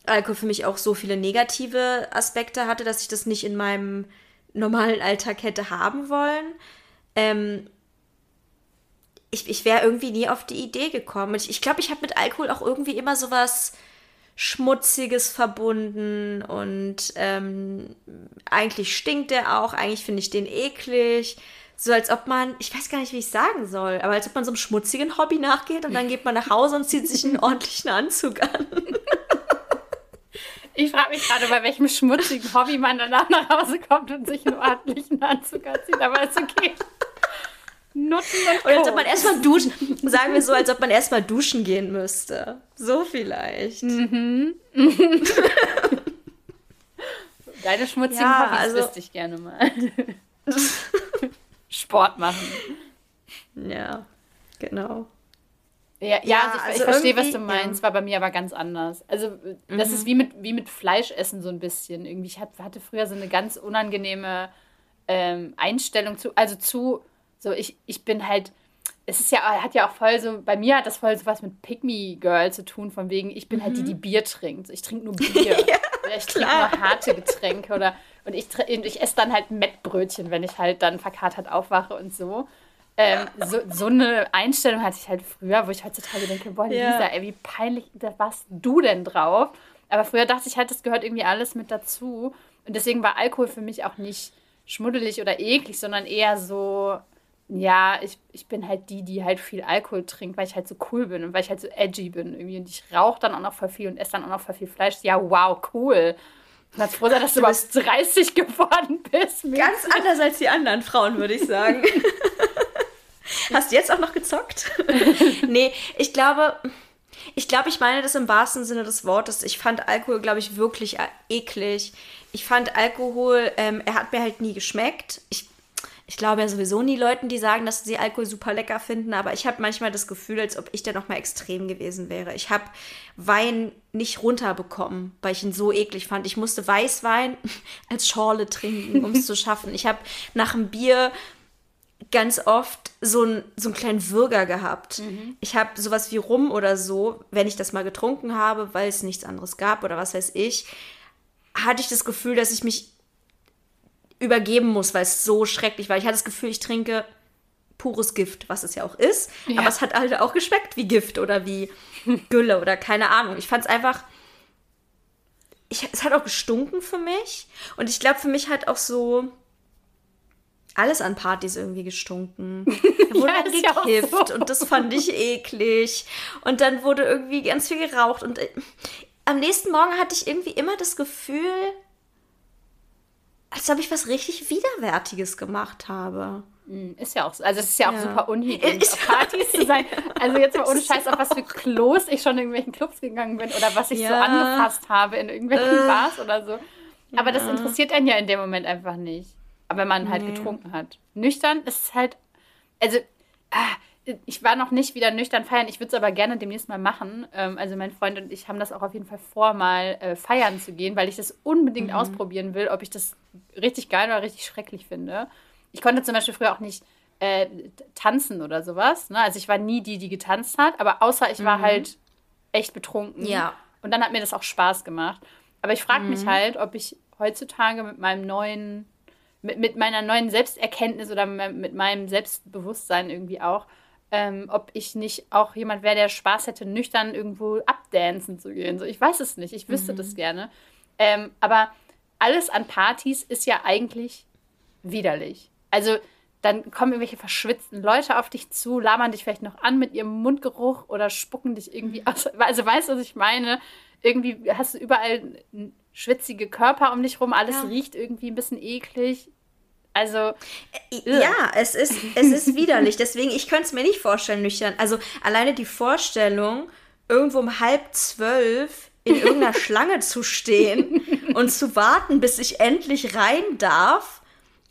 Alkohol für mich auch so viele negative Aspekte hatte, dass ich das nicht in meinem normalen Alltag hätte haben wollen. Ähm, ich, ich wäre irgendwie nie auf die Idee gekommen. Ich glaube, ich, glaub, ich habe mit Alkohol auch irgendwie immer so was Schmutziges verbunden und ähm, eigentlich stinkt der auch, eigentlich finde ich den eklig so als ob man, ich weiß gar nicht, wie ich sagen soll, aber als ob man so einem schmutzigen Hobby nachgeht und dann geht man nach Hause und zieht sich einen [LAUGHS] ordentlichen Anzug an. Ich frage mich gerade, bei welchem schmutzigen Hobby man danach nach Hause kommt und sich einen ordentlichen Anzug anzieht, aber ist okay. Nutten und Oder als ob man erstmal duschen, sagen wir so, als ob man erstmal duschen gehen müsste. So vielleicht. Mhm. [LAUGHS] Deine schmutzigen Ja, Hobbys also- wüsste ich gerne mal. [LAUGHS] Sport machen. Ja, genau. Ja, ja, Ja, also ich, also ich verstehe, was du meinst, war bei mir aber ganz anders. Also das Mhm. ist wie mit, wie mit Fleischessen so ein bisschen. Irgendwie, ich hat- hatte früher so eine ganz unangenehme ähm, Einstellung zu, also zu, so ich, ich bin halt, es ist ja, hat ja auch voll so, bei mir hat das voll so was mit Pick-Me-Girl zu tun, von wegen, ich bin halt die, die Bier trinkt. Ich trinke nur [LAUGHS] Bier. oder ich trinke nur harte Getränke oder und ich, ich esse dann halt Mettbrötchen, wenn ich halt dann verkatert aufwache und so. Ähm, so, so eine Einstellung hatte ich halt früher, wo ich heutzutage denke, boah, Ja. Lisa, ey, wie peinlich, da warst du denn drauf? Aber früher dachte ich halt, das gehört irgendwie alles mit dazu. Und deswegen war Alkohol für mich auch nicht schmuddelig oder eklig, sondern eher so, ja, ich, ich bin halt die, die halt viel Alkohol trinkt, weil ich halt so cool bin und weil ich halt so edgy bin irgendwie. Und ich rauche dann auch noch voll viel und esse dann auch noch voll viel Fleisch. Ja, wow, cool. Und ganz froh sein, dass du, Du überhaupt [LAUGHS] 30 geworden bist. Ganz anders als die anderen Frauen, würde ich sagen. [LAUGHS] Hast du jetzt auch noch gezockt? [LAUGHS] nee, ich glaube, ich glaube, ich meine das im wahrsten Sinne des Wortes. Ich fand Alkohol, glaube ich, wirklich eklig. Ich fand Alkohol, ähm, er hat mir halt nie geschmeckt. Ich, ich glaube ja sowieso nie Leuten, die sagen, dass sie Alkohol super lecker finden, aber ich habe manchmal das Gefühl, als ob ich da noch mal extrem gewesen wäre. Ich habe Wein nicht runterbekommen, weil ich ihn so eklig fand. Ich musste Weißwein [LAUGHS] als Schorle trinken, um es zu [LAUGHS] schaffen. Ich habe nach dem Bier ganz oft so, ein, so einen kleinen Würger gehabt. Ich habe sowas wie Rum oder so, wenn ich das mal getrunken habe, weil es nichts anderes gab oder was weiß ich, hatte ich das Gefühl, dass ich mich übergeben muss, weil es so schrecklich war. Ich hatte das Gefühl, ich trinke pures Gift, was es ja auch ist. Ja. Aber es hat halt auch geschmeckt wie Gift oder wie Gülle oder keine Ahnung. Ich fand es einfach. Ich, es hat auch gestunken für mich. Und ich glaube, für mich hat auch so alles an Partys irgendwie gestunken. Da wurde [LAUGHS] Ja, dann ist ja gekifft so. und das fand ich eklig. Und dann wurde irgendwie ganz viel geraucht. Und äh, am nächsten Morgen hatte ich irgendwie immer das Gefühl, als ob ich was richtig Widerwärtiges gemacht habe. Ist ja auch so. Also es ist ja auch Ja. super unhygienisch, auf Partys zu sein. Also jetzt mal [LAUGHS] ohne Scheiß, auf was für Klos ich schon in irgendwelchen Clubs gegangen bin oder was ich so Ja. angefasst habe in irgendwelchen Äh. Bars oder so. Aber das interessiert einen ja in dem Moment einfach nicht. Aber wenn man halt Nee. getrunken hat. Nüchtern ist es halt, also ah, ich war noch nicht wieder nüchtern feiern. Ich würde es aber gerne demnächst mal machen. Ähm, also mein Freund und ich haben das auch auf jeden Fall vor, mal äh, feiern zu gehen, weil ich das unbedingt ausprobieren will, ob ich das richtig geil oder richtig schrecklich finde. Ich konnte zum Beispiel früher auch nicht äh, tanzen oder sowas. Ne? Also ich war nie die, die getanzt hat, aber außer ich war halt echt betrunken. Ja. Und dann hat mir das auch Spaß gemacht. Aber ich frage mich halt, ob ich heutzutage mit meinem neuen, mit, mit meiner neuen Selbsterkenntnis oder mit meinem Selbstbewusstsein irgendwie auch, ähm, ob ich nicht auch jemand wäre, der Spaß hätte, nüchtern irgendwo abdancen zu gehen. So, ich weiß es nicht, ich wüsste das gerne. Ähm, aber alles an Partys ist ja eigentlich widerlich. Also dann kommen irgendwelche verschwitzten Leute auf dich zu, labern dich vielleicht noch an mit ihrem Mundgeruch oder spucken dich irgendwie aus. Also weißt du, was ich meine? Irgendwie hast du überall schwitzige Körper um dich rum, alles Ja. riecht irgendwie ein bisschen eklig. Also, Ja, es ist, es ist [LAUGHS] widerlich. Deswegen, ich könnte es mir nicht vorstellen, nüchtern. Also alleine die Vorstellung, irgendwo um halb zwölf in irgendeiner [LAUGHS] Schlange zu stehen und zu warten, bis ich endlich rein darf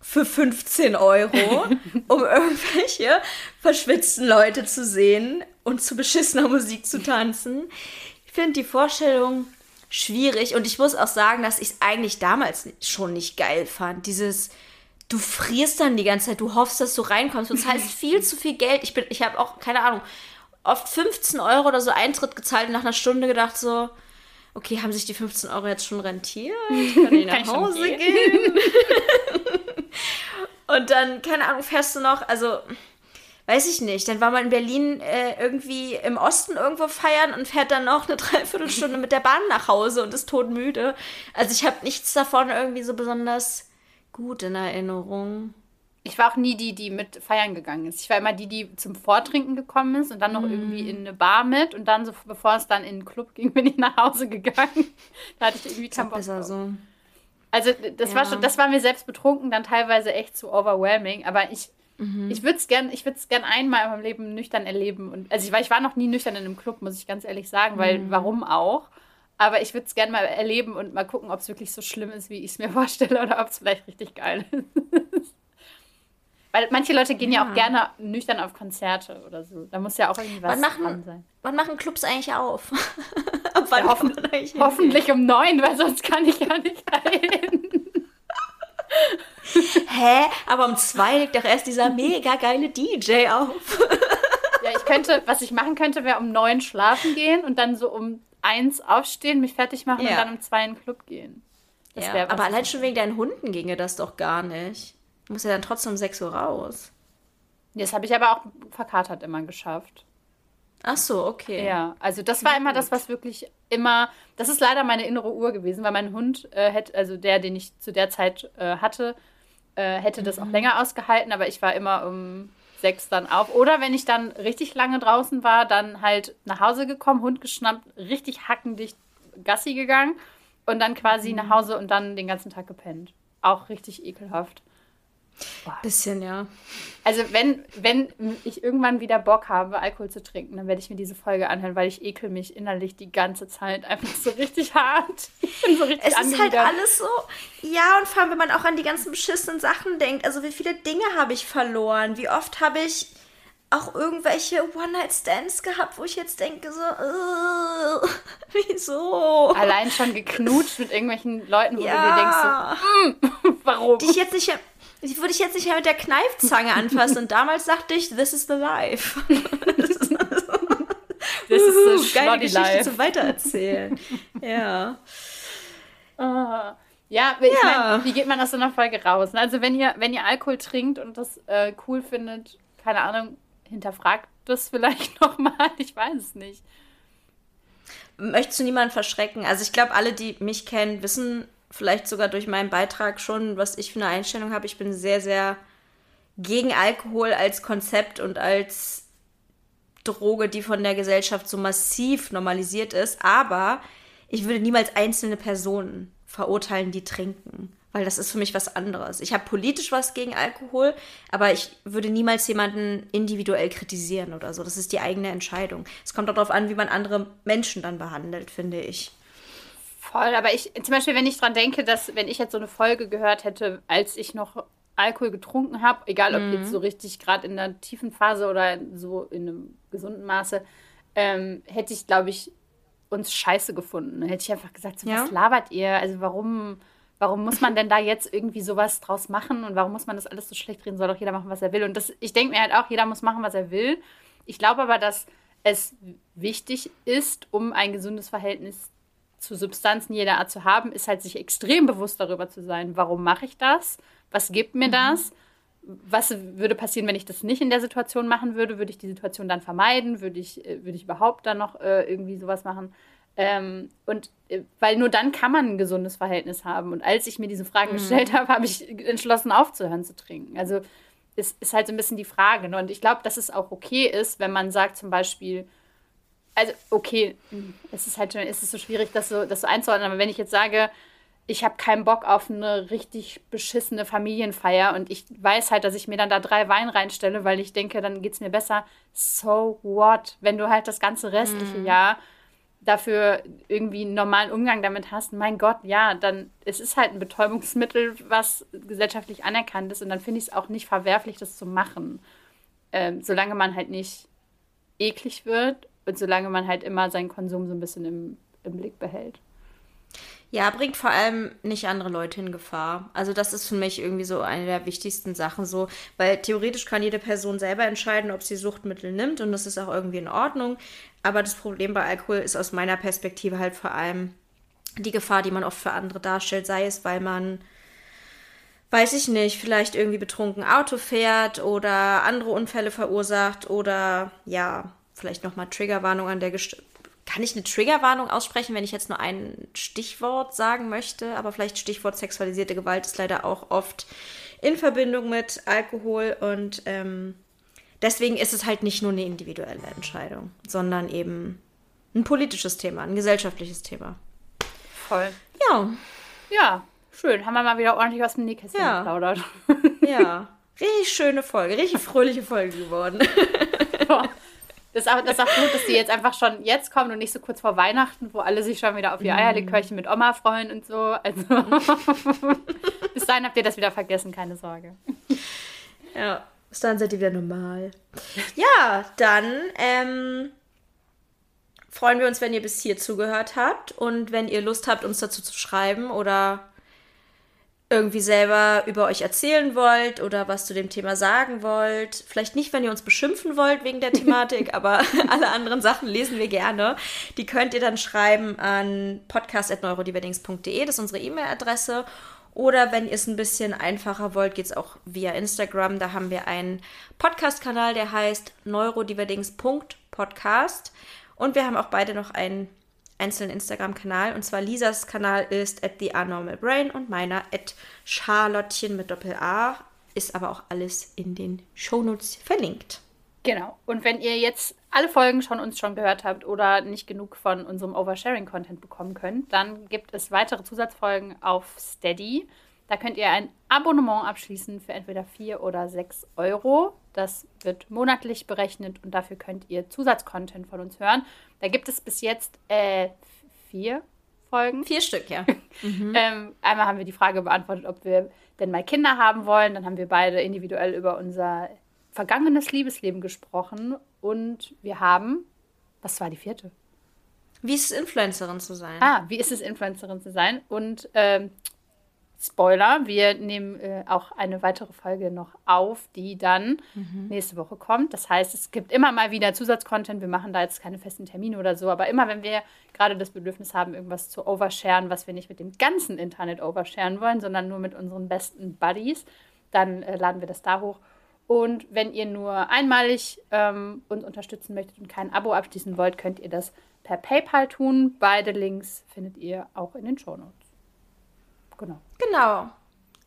für 15 Euro, um [LAUGHS] irgendwelche verschwitzten Leute zu sehen und zu beschissener Musik zu tanzen. Ich finde die Vorstellung schwierig und ich muss auch sagen, dass ich es eigentlich damals schon nicht geil fand. Dieses, du frierst dann die ganze Zeit, du hoffst, dass du reinkommst. Und das heißt [LAUGHS] viel zu viel Geld. Ich bin, ich habe auch, keine Ahnung, oft 15 Euro oder so Eintritt gezahlt und nach einer Stunde gedacht so, okay, haben sich die 15 Euro jetzt schon rentiert? [LAUGHS] Kann ich Kann nach Hause gehen? gehen? [LAUGHS] und dann, keine Ahnung, fährst du noch, also weiß ich nicht, dann war man in Berlin äh, irgendwie im Osten irgendwo feiern und fährt dann noch eine Dreiviertelstunde mit der Bahn nach Hause und ist todmüde. Also ich habe nichts davon irgendwie so besonders gut in Erinnerung. ich war auch nie die, die mit feiern gegangen ist. Ich war immer die, die zum Vortrinken gekommen ist und dann noch irgendwie in eine Bar mit und dann, so, bevor es dann in den Club ging, [LAUGHS] bin ich nach Hause gegangen. da hatte ich irgendwie keinen Bock drauf. so. Also das war Ja. schon, das war mir selbst betrunken dann teilweise echt zu overwhelming, aber ich Mhm. Ich würde es gern, ich würde es gern einmal in meinem Leben nüchtern erleben. Und, also ich, weil ich war noch nie nüchtern in einem Club, muss ich ganz ehrlich sagen, weil mhm. warum auch? Aber ich würde es gerne mal erleben und mal gucken, ob es wirklich so schlimm ist, wie ich es mir [LAUGHS] vorstelle, oder ob es vielleicht richtig geil ist. Weil manche Leute gehen ja. ja. auch gerne nüchtern auf Konzerte oder so. Da muss ja auch irgendwie was wann machen, sein. Wann machen Clubs eigentlich auf? [LAUGHS] ja, hoffen, hoffentlich um neun, weil sonst kann ich ja nicht dahin. Hä? Aber um zwei legt doch erst dieser mega geile DJ auf. ja, ich könnte, was ich machen könnte, wäre um neun schlafen gehen und dann so um eins aufstehen, mich fertig machen ja. und dann um zwei in den Club gehen. Das ja, aber allein schon wegen deinen Hunden ginge das doch gar nicht. Du musst ja dann trotzdem um 6 Uhr raus. Das habe ich aber auch verkatert immer geschafft. Ach so, okay. Ja, also das war immer das, was wirklich immer, das ist leider meine innere Uhr gewesen, weil mein Hund äh, hätte, also der, den ich zu der Zeit äh, hatte, äh, hätte das mhm. auch länger ausgehalten, aber ich war immer um sechs dann auf. Oder wenn ich dann richtig lange draußen war, dann halt nach Hause gekommen, Hund geschnappt, richtig hackendicht Gassi gegangen und dann quasi mhm. nach Hause und dann den ganzen Tag gepennt. Auch richtig ekelhaft. Boah. Bisschen, ja. Also wenn, wenn ich irgendwann wieder Bock habe, Alkohol zu trinken, dann werde ich mir diese Folge anhören, weil ich ekel mich innerlich die ganze Zeit einfach so richtig [LAUGHS] hart. Ich bin so richtig Es ist halt alles so, ja, und vor allem, wenn man auch an die ganzen beschissenen Sachen denkt. Also wie viele Dinge habe ich verloren? Wie oft habe ich auch irgendwelche One-Night-Stands gehabt, wo ich jetzt denke so, uh, [LAUGHS] wieso? Allein schon geknutscht mit irgendwelchen Leuten, wo ja. du dir denkst so, mm, [LAUGHS] warum? Die ich jetzt nicht ich würde ich jetzt nicht mehr mit der Kneifzange anfassen. Und damals dachte ich, this is the life. das ist, das ist so geile Geschichte life. zum Weitererzählen. ja. Uh, ja, ja. Mein, wie geht man aus so einer Folge raus? Also wenn ihr, wenn ihr Alkohol trinkt und das äh, cool findet, keine Ahnung, hinterfragt das vielleicht [LAUGHS] nochmal. Ich weiß es nicht. Möchtest du niemanden verschrecken? Also ich glaube, alle, die mich kennen, wissen, vielleicht sogar durch meinen Beitrag schon, was ich für eine Einstellung habe. Ich bin sehr, sehr gegen Alkohol als Konzept und als Droge, die von der Gesellschaft so massiv normalisiert ist. Aber ich würde niemals einzelne Personen verurteilen, die trinken. Weil das ist für mich was anderes. Ich habe politisch was gegen Alkohol, aber ich würde niemals jemanden individuell kritisieren oder so. Das ist die eigene Entscheidung. Es kommt darauf an, wie man andere Menschen dann behandelt, finde ich. Voll, aber ich, zum Beispiel, wenn ich dran denke, dass, wenn ich jetzt so eine Folge gehört hätte, als ich noch Alkohol getrunken habe, egal ob mhm. jetzt so richtig gerade in der tiefen Phase oder so in einem gesunden Maße, ähm, hätte ich, glaube ich, uns scheiße gefunden. Hätte ich einfach gesagt, so, ja. was labert ihr? Also warum, warum muss man [LAUGHS] denn da jetzt irgendwie sowas draus machen und warum muss man das alles so schlecht reden? Soll doch jeder machen, was er will. Und das, ich denke mir halt auch, jeder muss machen, was er will. Ich glaube aber, dass es wichtig ist, um ein gesundes Verhältnis zu Substanzen jeder Art zu haben, ist halt sich extrem bewusst darüber zu sein, warum mache ich das? Was gibt mir mhm. das? Was würde passieren, wenn ich das nicht in der Situation machen würde? Würde ich die Situation dann vermeiden? Würde ich, äh, würde ich überhaupt dann noch äh, irgendwie sowas machen? Ähm, und äh, weil nur dann kann man ein gesundes Verhältnis haben. Und als ich mir diese Fragen mhm. gestellt habe, habe ich entschlossen, aufzuhören zu trinken. Also es ist halt so ein bisschen die Frage. Ne? Und ich glaube, dass es auch okay ist, wenn man sagt zum Beispiel, also okay, es ist halt schon, es ist so schwierig, das so, das so einzuordnen, aber wenn ich jetzt sage, ich habe keinen Bock auf eine richtig beschissene Familienfeier und ich weiß halt, dass ich mir dann da drei Wein reinstelle, weil ich denke, dann geht es mir besser. So what? Wenn du halt das ganze restliche mm. Jahr dafür irgendwie einen normalen Umgang damit hast, mein Gott, ja, dann es ist halt ein Betäubungsmittel, was gesellschaftlich anerkannt ist und dann finde ich es auch nicht verwerflich, das zu machen. Ähm, solange man halt nicht eklig wird und solange man halt immer seinen Konsum so ein bisschen im, im Blick behält. Ja, bringt vor allem nicht andere Leute in Gefahr. Also das ist für mich irgendwie so eine der wichtigsten Sachen so, weil theoretisch kann jede Person selber entscheiden, ob sie Suchtmittel nimmt und das ist auch irgendwie in Ordnung. Aber das Problem bei Alkohol ist aus meiner Perspektive halt vor allem die Gefahr, die man oft für andere darstellt, sei es, weil man weiß ich nicht, vielleicht irgendwie betrunken Auto fährt oder andere Unfälle verursacht oder ja, vielleicht nochmal Triggerwarnung an der Gest kann ich eine Triggerwarnung aussprechen, wenn ich jetzt nur ein Stichwort sagen möchte? Aber vielleicht Stichwort sexualisierte Gewalt ist leider auch oft in Verbindung mit Alkohol und ähm, deswegen ist es halt nicht nur eine individuelle Entscheidung, sondern eben ein politisches Thema, ein gesellschaftliches Thema. Voll. Ja. Ja, schön. Haben wir mal wieder ordentlich aus dem Nähkästchen ja. geplaudert. Ja. Richtig schöne Folge, richtig fröhliche Folge geworden. [LAUGHS] Das ist, auch, das ist auch gut, dass die jetzt einfach schon jetzt kommen und nicht so kurz vor Weihnachten, wo alle sich schon wieder auf ihr Eierlikörchen mit Oma freuen und so. Also [LAUGHS] bis dahin habt ihr das wieder vergessen, keine Sorge. Ja, bis dann seid ihr wieder normal. Ja, dann ähm, freuen wir uns, wenn ihr bis hier zugehört habt und wenn ihr Lust habt, uns dazu zu schreiben oder irgendwie selber über euch erzählen wollt oder was zu dem Thema sagen wollt. Vielleicht nicht, wenn ihr uns beschimpfen wollt wegen der [LAUGHS] Thematik, aber [LAUGHS] alle anderen Sachen lesen wir gerne. Die könnt ihr dann schreiben an podcast.neurodiverdings.de, das ist unsere E-Mail-Adresse. Oder wenn ihr es ein bisschen einfacher wollt, geht es auch via Instagram. Da haben wir einen Podcast-Kanal, der heißt neurodiverdings.podcast. Und wir haben auch beide noch einen einzelnen Instagram-Kanal. Und zwar Lisas Kanal ist at the Anormal Brain und meiner at Charlottchen mit Doppel-A. Ist aber auch alles in den Shownotes verlinkt. Genau. Und wenn ihr jetzt alle Folgen schon uns schon gehört habt oder nicht genug von unserem Oversharing-Content bekommen könnt, dann gibt es weitere Zusatzfolgen auf Steady. Da könnt ihr ein Abonnement abschließen für entweder 4 oder 6 Euro. Das wird monatlich berechnet und dafür könnt ihr Zusatzcontent von uns hören. Da gibt es bis jetzt äh, vier Folgen. Vier Stück, ja. Mhm. [LAUGHS] ähm, einmal haben wir die Frage beantwortet, ob wir denn mal Kinder haben wollen. Dann haben wir beide individuell über unser vergangenes Liebesleben gesprochen. Und wir haben, was war die vierte? Wie ist es, Influencerin zu sein? Ah, wie ist es, Influencerin zu sein? Und ähm, Spoiler, wir nehmen äh, auch eine weitere Folge noch auf, die dann mhm. nächste Woche kommt. Das heißt, es gibt immer mal wieder Zusatzcontent. Wir machen da jetzt keine festen Termine oder so, aber immer wenn wir gerade das Bedürfnis haben, irgendwas zu oversharen, was wir nicht mit dem ganzen Internet oversharen wollen, sondern nur mit unseren besten Buddies, dann äh, laden wir das da hoch. Und wenn ihr nur einmalig ähm, uns unterstützen möchtet und kein Abo abschließen wollt, könnt ihr das per PayPal tun. Beide Links findet ihr auch in den Show Notes. Genau. Genau.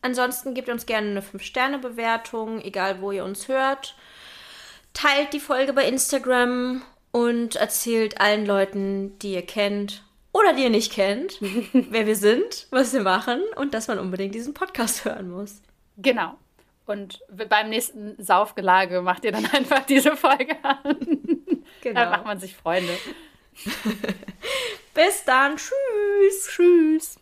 Ansonsten gebt uns gerne eine 5-Sterne-Bewertung, egal wo ihr uns hört. Teilt die Folge bei Instagram und erzählt allen Leuten, die ihr kennt oder die ihr nicht kennt, [LAUGHS] wer wir sind, was wir machen und dass man unbedingt diesen Podcast hören muss. Genau. Und beim nächsten Saufgelage macht ihr dann [LAUGHS] einfach diese Folge an. Genau. Da macht man sich Freunde. [LAUGHS] Bis dann. Tschüss. Tschüss.